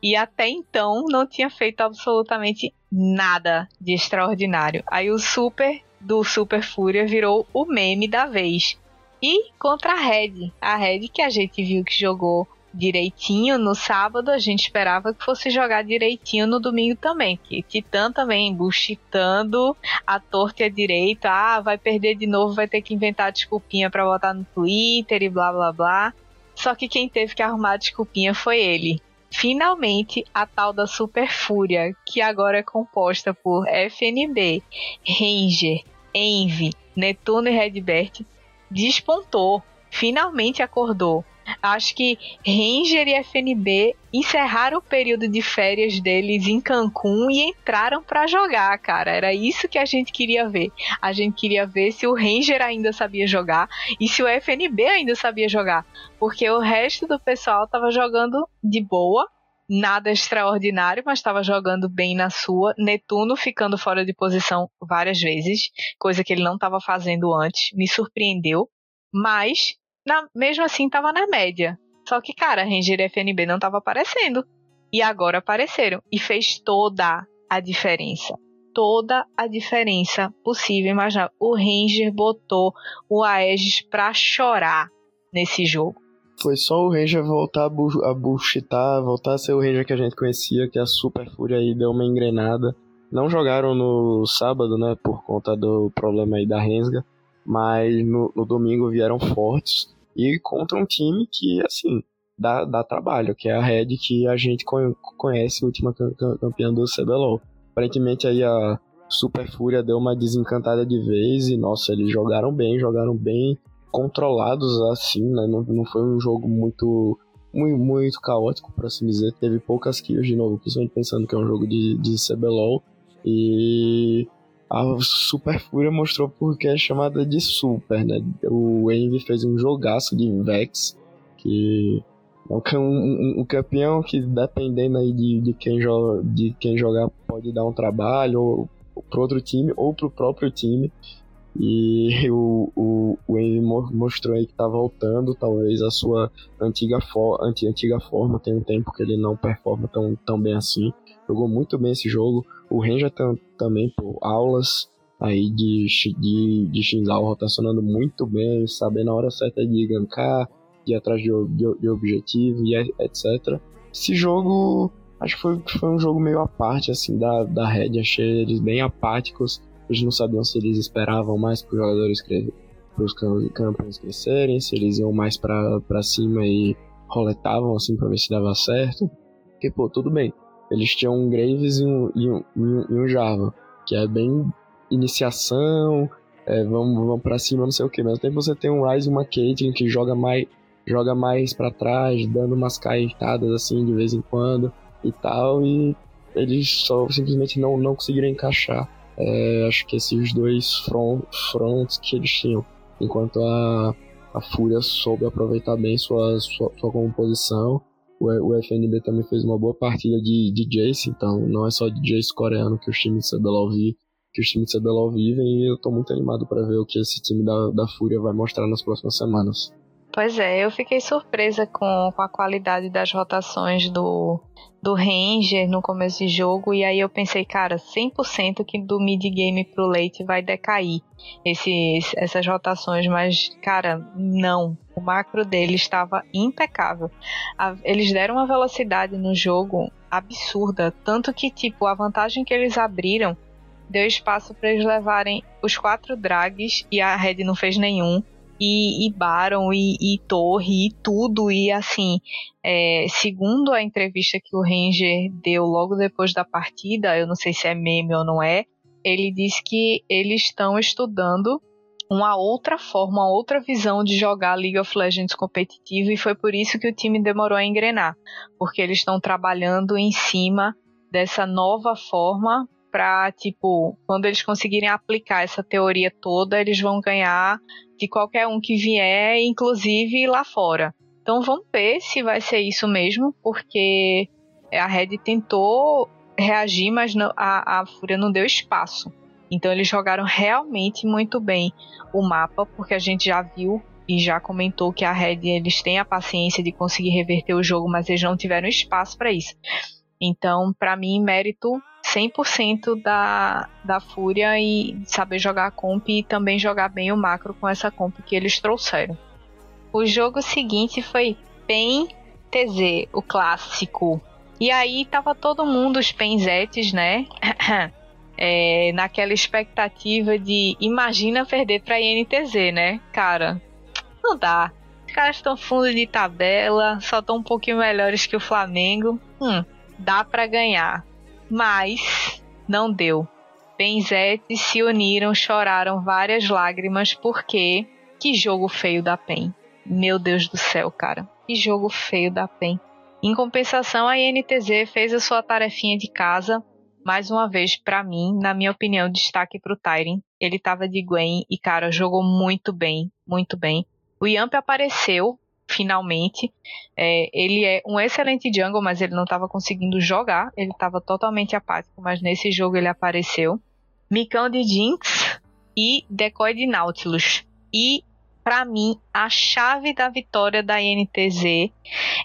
e até então não tinha feito absolutamente nada de extraordinário. Aí o Super do Super Fúria virou o meme da vez. E contra a Red, a Red que a gente viu que jogou direitinho no sábado, a gente esperava que fosse jogar direitinho no domingo também. Que Titã também buchitando a torta e a direita. Ah, vai perder de novo, vai ter que inventar desculpinha para botar no Twitter e blá blá blá. Só que quem teve que arrumar a desculpinha foi ele. Finalmente, a tal da Super Fúria, que agora é composta por FNB, Ranger, Envy, Netuno e Redbert, despontou. Finalmente acordou. Acho que Ranger e FNB encerraram o período de férias deles em Cancún e entraram para jogar, cara. Era isso que a gente queria ver. A gente queria ver se o Ranger ainda sabia jogar e se o FNB ainda sabia jogar, porque o resto do pessoal tava jogando de boa, nada extraordinário, mas estava jogando bem na sua. Netuno ficando fora de posição várias vezes, coisa que ele não estava fazendo antes, me surpreendeu. Mas na, mesmo assim tava na média. Só que, cara, Ranger e FNB não tava aparecendo. E agora apareceram. E fez toda a diferença. Toda a diferença possível. Imagina, o Ranger botou o Aegis pra chorar nesse jogo. Foi só o Ranger voltar a, bu a buchitar, voltar a ser o Ranger que a gente conhecia, que a Super Fúria aí deu uma engrenada. Não jogaram no sábado, né, por conta do problema aí da Rensga, mas no, no domingo vieram fortes e contra um time que, assim, dá, dá trabalho, que é a Red que a gente conhece, última campeã do CBLOL. Aparentemente aí a Super Fúria deu uma desencantada de vez e, nossa, eles jogaram bem, jogaram bem controlados assim, né? Não, não foi um jogo muito muito, muito caótico, por assim dizer. Teve poucas kills de novo, principalmente pensando que é um jogo de, de CBLOL. E a Super Fúria mostrou porque é chamada de Super, né? O Envy fez um jogaço de Vex, que é um, um, um campeão que dependendo aí de, de, quem joga, de quem jogar pode dar um trabalho ou, ou pro outro time ou pro próprio time. E o, o, o Envy mostrou aí que tá voltando, talvez, a sua antiga, for, anti, antiga forma. Tem um tempo que ele não performa tão, tão bem assim. Jogou muito bem esse jogo. O Ranger também, por aulas aí de, de, de Shinzal rotacionando muito bem, sabendo a hora certa de gankar, de atrás de, de, de objetivo e etc. Esse jogo, acho que foi, foi um jogo meio à parte, assim, da, da Red. Achei eles bem apáticos. Eles não sabiam se eles esperavam mais para os jogadores campeões crescerem, se eles iam mais para cima e roletavam assim para ver se dava certo. Porque, pô, tudo bem. Eles tinham um Graves e um, e um, e um Java, que é bem iniciação, é, vamos, vamos pra cima, não sei o que. Mas tempo você tem um Ryze e uma Caitlyn que joga mais, joga mais para trás, dando umas caetadas assim de vez em quando e tal, e eles só simplesmente não, não conseguiram encaixar. É, acho que esses dois front, fronts que eles tinham. Enquanto a, a Fúria soube aproveitar bem sua, sua, sua composição o, FNB também fez uma boa partida de, de Jace, então não é só de Jace coreano que os times de CBLOL vivem, que os times de CBLOL vivem e eu tô muito animado para ver o que esse time da, da Fúria vai mostrar nas próximas semanas. Pois é, eu fiquei surpresa com, com a qualidade das rotações do, do Ranger no começo de jogo, e aí eu pensei, cara, 100% que do mid game pro late vai decair esses, essas rotações, mas, cara, não. O macro dele estava impecável. A, eles deram uma velocidade no jogo absurda, tanto que, tipo, a vantagem que eles abriram deu espaço para eles levarem os quatro drags e a Red não fez nenhum e, e Baron e, e, Torre e tudo. E assim, é, segundo a entrevista que o Ranger deu logo depois da partida, eu não sei se é meme ou não é, ele disse que eles estão estudando uma outra forma, uma outra visão de jogar League of Legends competitivo e foi por isso que o time demorou a engrenar, porque eles estão trabalhando em cima dessa nova forma para tipo, quando eles conseguirem aplicar essa teoria toda, eles vão ganhar de qualquer um que vier, inclusive lá fora. Então vamos ver se vai ser isso mesmo, porque a Red tentou reagir, mas a, a Fúria não deu espaço. Então eles jogaram realmente muito bem o mapa, porque a gente já viu e já comentou que a Red eles têm a paciência de conseguir reverter o jogo, mas eles não tiveram espaço para isso. Então, para mim, mérito 100% da, da Fúria e saber jogar a comp e também jogar bem o macro com essa comp que eles trouxeram. O jogo seguinte foi bem INTZ, o clássico. E aí tava todo mundo, os penzetes, né? É, naquela expectativa de imagina perder pra INTZ, né? Cara, não dá. Os caras estão fundo de tabela, só estão um pouquinho melhores que o Flamengo. Hum, dá para ganhar. Mas não deu. Benzetes se uniram, choraram várias lágrimas porque que jogo feio da PEN. Meu Deus do céu, cara. Que jogo feio da PEN. Em compensação, a INTZ fez a sua tarefinha de casa. Mais uma vez, para mim, na minha opinião, destaque pro Tyrion. Ele tava de Gwen e, cara, jogou muito bem, muito bem. O Yamp apareceu, finalmente. É, ele é um excelente jungle, mas ele não estava conseguindo jogar. Ele estava totalmente apático, mas nesse jogo ele apareceu. Micão de Jinx e Decoy de Nautilus. E para mim, a chave da vitória da INTZ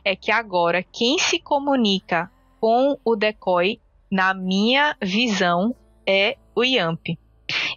é que agora quem se comunica com o decoy, na minha visão, é o Yamp.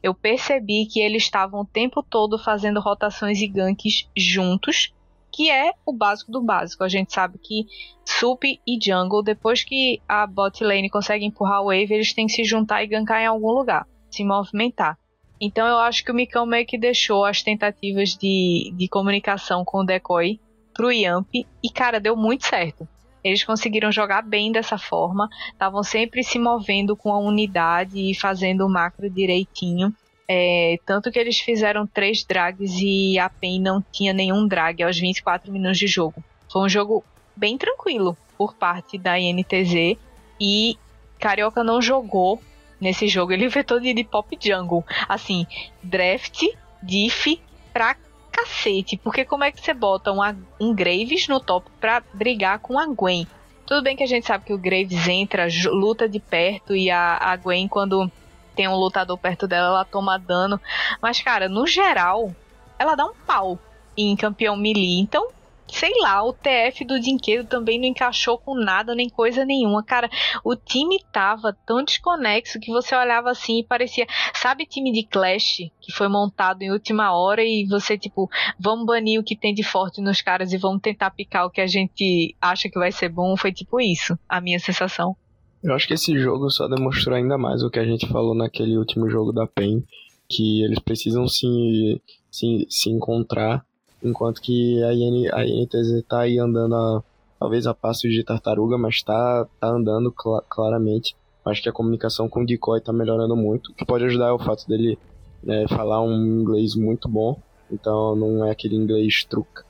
Eu percebi que eles estavam o tempo todo fazendo rotações e ganks juntos, que é o básico do básico. A gente sabe que Sup e Jungle, depois que a bot lane consegue empurrar o wave, eles têm que se juntar e gankar em algum lugar, se movimentar. Então eu acho que o Mikão meio que deixou as tentativas de, de comunicação com o Decoy pro Yamp e, cara, deu muito certo. Eles conseguiram jogar bem dessa forma, estavam sempre se movendo com a unidade e fazendo o macro direitinho. É, tanto que eles fizeram três drags e a PEN não tinha nenhum drag aos 24 minutos de jogo. Foi um jogo bem tranquilo por parte da INTZ e Carioca não jogou nesse jogo. Ele inventou de, de pop jungle. Assim, draft, diff pra cacete. Porque como é que você bota uma, um Graves no top pra brigar com a Gwen? Tudo bem que a gente sabe que o Graves entra, luta de perto e a, a Gwen, quando tem um lutador perto dela, ela toma dano. Mas, cara, no geral, ela dá um pau em campeão melee. Então, sei lá, o TF do Dinquedo também não encaixou com nada, nem coisa nenhuma. Cara, o time tava tão desconexo que você olhava assim e parecia. Sabe, time de Clash que foi montado em última hora e você, tipo, vamos banir o que tem de forte nos caras e vamos tentar picar o que a gente acha que vai ser bom? Foi tipo isso, a minha sensação. Eu acho que esse jogo só demonstrou ainda mais o que a gente falou naquele último jogo da PEN, que eles precisam se, se, se encontrar enquanto que a, IN, a INTZ tá aí andando a, talvez a passos de tartaruga, mas tá, tá andando cl claramente. Acho que a comunicação com o Decoy tá melhorando muito, o que pode ajudar é o fato dele né, falar um inglês muito bom, então não é aquele inglês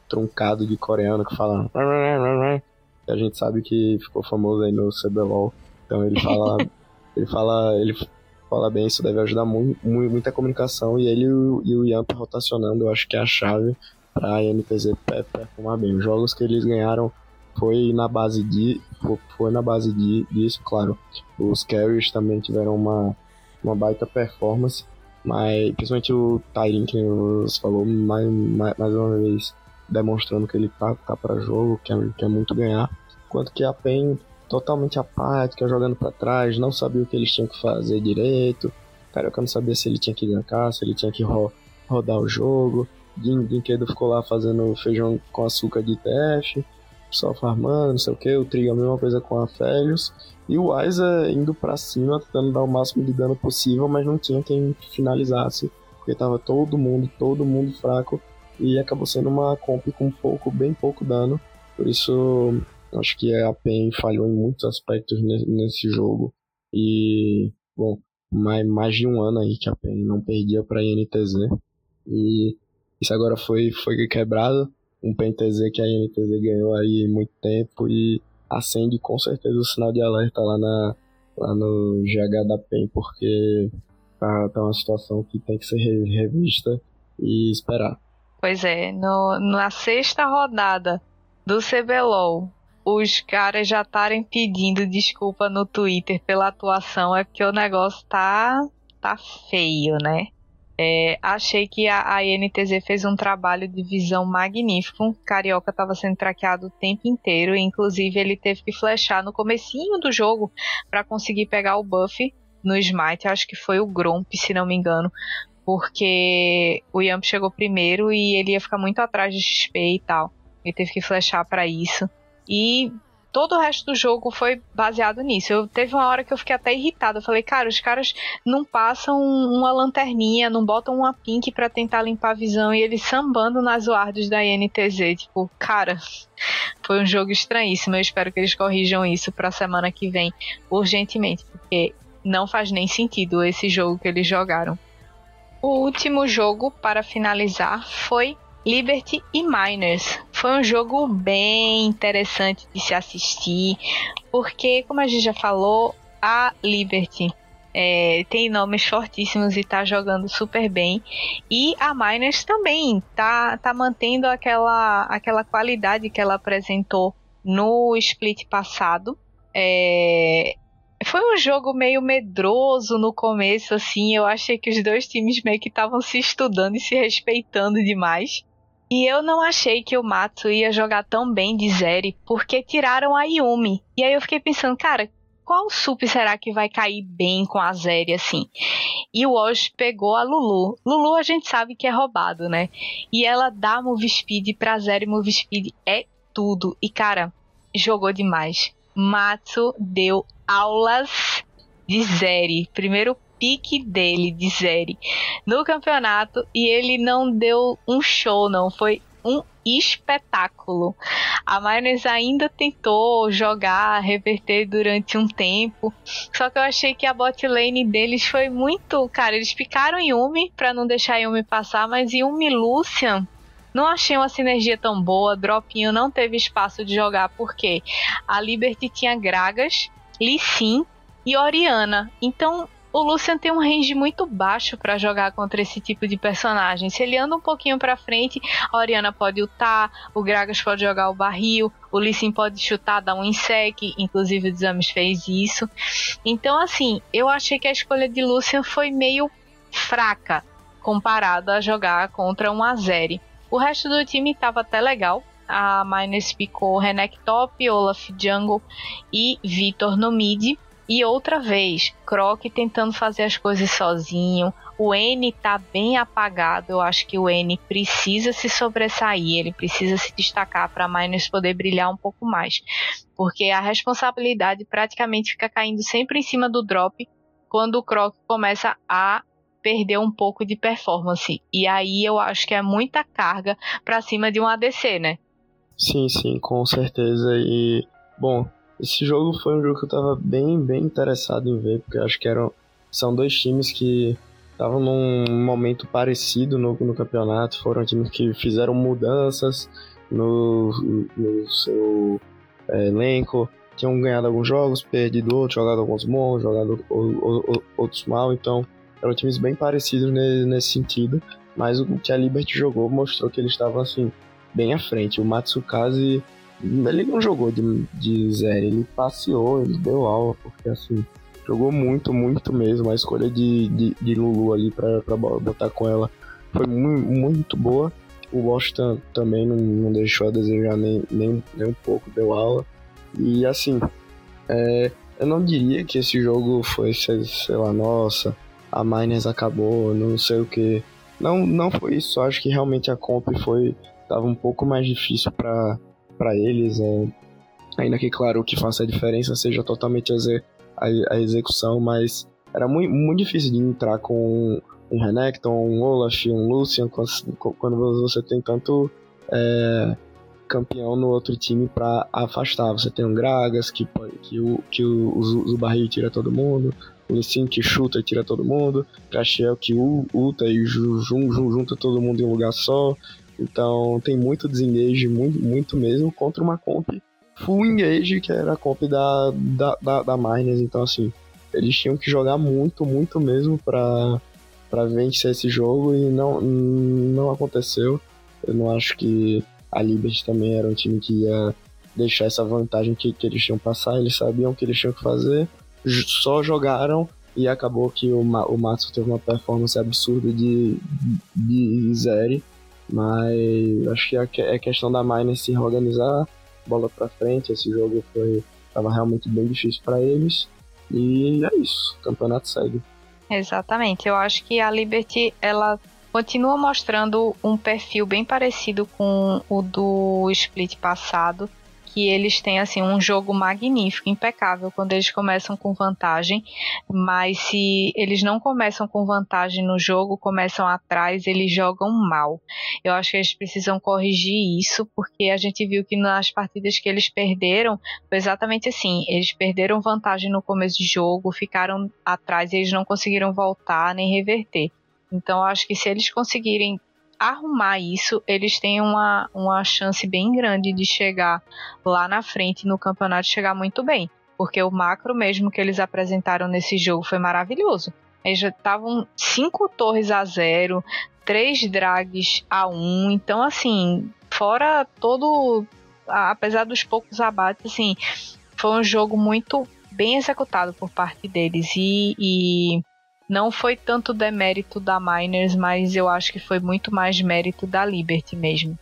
truncado de coreano que fala a gente sabe que ficou famoso aí no CBLOL, então ele fala ele fala ele fala bem, isso deve ajudar muito, muita comunicação e ele e o Yamp rotacionando, eu acho que é a chave para a NTZ performar bem. Os jogos que eles ganharam foi na base de foi na base de, disso, claro. Os carries também tiveram uma, uma baita performance, mas principalmente o Tyrin que você falou mais, mais, mais, uma vez demonstrando que ele tá, tá para jogo, que é, que é muito ganhar, enquanto que a PEN totalmente apática, jogando para trás, não sabia o que eles tinham que fazer direito. Eu não sabia se ele tinha que gankar, se ele tinha que ro rodar o jogo. Brinquedo ficou lá fazendo feijão com açúcar de teste, só farmando, não sei o que. O Trigo a mesma coisa com a Felios. E o Aiza indo para cima, tentando dar o máximo de dano possível, mas não tinha quem finalizasse, porque tava todo mundo, todo mundo fraco. E acabou sendo uma comp com pouco, bem pouco dano. Por isso, acho que a PEN falhou em muitos aspectos nesse jogo. E, bom, mais, de um ano aí que a PEN não perdia pra INTZ. E isso agora foi, foi quebrado. Um PNTZ que a NTZ ganhou aí muito tempo e acende com certeza o sinal de alerta lá, na, lá no GH da PEN, porque tá, tá uma situação que tem que ser revista e esperar. Pois é, no, na sexta rodada do CBLOL, os caras já estarem pedindo desculpa no Twitter pela atuação, é porque o negócio tá, tá feio, né? É, achei que a, a INTZ fez um trabalho de visão magnífico. Carioca estava sendo traqueado o tempo inteiro, inclusive ele teve que flechar no comecinho do jogo para conseguir pegar o buff no Smite. Acho que foi o Gromp, se não me engano, porque o Yamp chegou primeiro e ele ia ficar muito atrás de XP e tal. Ele teve que flechar para isso. E todo o resto do jogo foi baseado nisso. Eu teve uma hora que eu fiquei até irritada. Eu falei, cara, os caras não passam uma lanterninha, não botam uma pink para tentar limpar a visão e eles sambando nas wards da INTZ. Tipo, cara, foi um jogo estranhíssimo. Eu espero que eles corrijam isso pra semana que vem urgentemente, porque não faz nem sentido esse jogo que eles jogaram. O último jogo para finalizar foi Liberty e Miners. Foi um jogo bem interessante de se assistir, porque, como a gente já falou, a Liberty é, tem nomes fortíssimos e tá jogando super bem. E a Miners também tá, tá mantendo aquela, aquela qualidade que ela apresentou no split passado. É, foi um jogo meio medroso no começo, assim. Eu achei que os dois times meio que estavam se estudando e se respeitando demais. E eu não achei que o Matsu ia jogar tão bem de Zeri, porque tiraram a Yumi. E aí eu fiquei pensando, cara, qual sup será que vai cair bem com a Zeri assim? E o Osh pegou a Lulu. Lulu a gente sabe que é roubado, né? E ela dá move speed pra Zeri, move speed é tudo. E cara, jogou demais. Matsu deu aulas de Zeri. Primeiro pique dele de série no campeonato e ele não deu um show, não. Foi um espetáculo. A Miners ainda tentou jogar, reverter durante um tempo, só que eu achei que a bot lane deles foi muito, cara, eles picaram Yumi para não deixar Yumi passar, mas Yumi Lucian não achei uma sinergia tão boa. Dropinho não teve espaço de jogar porque a Liberty tinha Gragas, Lee Sin e Oriana. Então o Lucian tem um range muito baixo para jogar contra esse tipo de personagem. Se ele anda um pouquinho para frente, a Oriana pode ultar, o Gragas pode jogar o barril, o Lissin pode chutar, dar um insec, inclusive o Desames fez isso. Então, assim, eu achei que a escolha de Lucian foi meio fraca comparada a jogar contra um Azeri. O resto do time estava até legal. A Miners picou Renek top, Olaf jungle e Vitor no mid. E outra vez, Croc tentando fazer as coisas sozinho. O N tá bem apagado. Eu acho que o N precisa se sobressair, ele precisa se destacar para a Miners poder brilhar um pouco mais. Porque a responsabilidade praticamente fica caindo sempre em cima do drop quando o Croc começa a perder um pouco de performance. E aí eu acho que é muita carga para cima de um ADC, né? Sim, sim, com certeza. E, bom, esse jogo foi um jogo que eu tava bem, bem interessado em ver, porque acho que eram, são dois times que estavam num momento parecido no, no campeonato, foram times que fizeram mudanças no, no seu é, elenco, tinham ganhado alguns jogos, perdido outros, jogado alguns bons, jogado outros mal, então eram times bem parecidos nesse sentido, mas o que a Liberty jogou mostrou que eles estavam assim, bem à frente. O Matsukaze ele não jogou de, de zero, ele passeou, ele deu aula, porque assim, jogou muito, muito mesmo. A escolha de, de, de Lulu ali pra, pra botar com ela foi muito, muito boa. O Washington também não, não deixou a desejar nem, nem, nem um pouco, deu aula. E assim, é, eu não diria que esse jogo foi, sei, sei lá, nossa, a Miners acabou, não sei o que. Não, não foi isso, acho que realmente a comp foi. tava um pouco mais difícil para para eles. É, ainda que, claro, o que faça a diferença seja totalmente a, a execução, mas era muito, muito difícil de entrar com um Renekton, um Olaf, um Lucian, quando você tem tanto é, campeão no outro time para afastar. Você tem um Gragas, que, que, o, que o, o, tira todo mundo, o Lissin que chuta e tira todo mundo, Castiel que ulta e junta todo mundo em um lugar só, então tem muito desengage, muito, muito mesmo, contra uma comp full engage, que era a comp da, da, da, da Miners. Então, assim, eles tinham que jogar muito, muito mesmo para vencer esse jogo e não, não aconteceu. Eu não acho que a Liberty também era um time que ia deixar essa vantagem que, que eles tinham passar, eles sabiam o que eles tinham que fazer, só jogaram e acabou que o, o Matsu teve uma performance absurda de, de, de Zeri mas acho que é questão da Miner se organizar, bola para frente. Esse jogo foi tava realmente bem difícil para eles. E é isso, o campeonato segue. Exatamente. Eu acho que a Liberty ela continua mostrando um perfil bem parecido com o do split passado, que eles têm assim um jogo magnífico, impecável quando eles começam com vantagem, mas se eles não começam com vantagem no jogo, começam atrás, eles jogam mal. Eu acho que eles precisam corrigir isso, porque a gente viu que nas partidas que eles perderam, foi exatamente assim, eles perderam vantagem no começo de jogo, ficaram atrás e eles não conseguiram voltar nem reverter. Então, acho que se eles conseguirem arrumar isso, eles têm uma, uma chance bem grande de chegar lá na frente no campeonato chegar muito bem. Porque o macro mesmo que eles apresentaram nesse jogo foi maravilhoso. Eles já estavam cinco torres a zero, três drags a um. Então, assim, fora todo. Apesar dos poucos abates, assim, foi um jogo muito bem executado por parte deles. E, e não foi tanto demérito da Miners, mas eu acho que foi muito mais mérito da Liberty mesmo.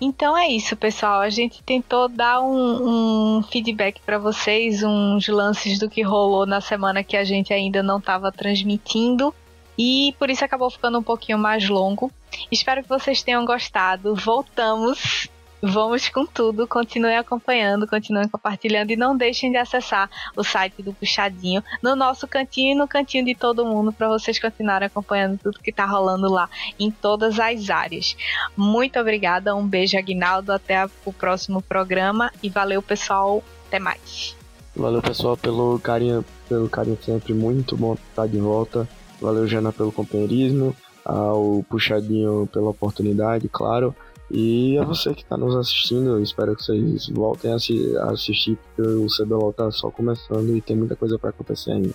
Então é isso, pessoal. A gente tentou dar um, um feedback para vocês, uns lances do que rolou na semana que a gente ainda não estava transmitindo. E por isso acabou ficando um pouquinho mais longo. Espero que vocês tenham gostado. Voltamos Vamos com tudo, continuem acompanhando, continuem compartilhando e não deixem de acessar o site do Puxadinho no nosso cantinho e no cantinho de todo mundo para vocês continuarem acompanhando tudo que está rolando lá em todas as áreas. Muito obrigada, um beijo, Aguinaldo, até o próximo programa e valeu, pessoal, até mais. Valeu, pessoal, pelo carinho, pelo carinho sempre, muito bom estar de volta. Valeu, Jana, pelo companheirismo, ao Puxadinho pela oportunidade, claro. E a você que está nos assistindo, eu espero que vocês voltem a, assistir, porque o CBLOL está só começando e tem muita coisa para acontecer ainda.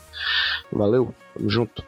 Valeu, tamo junto.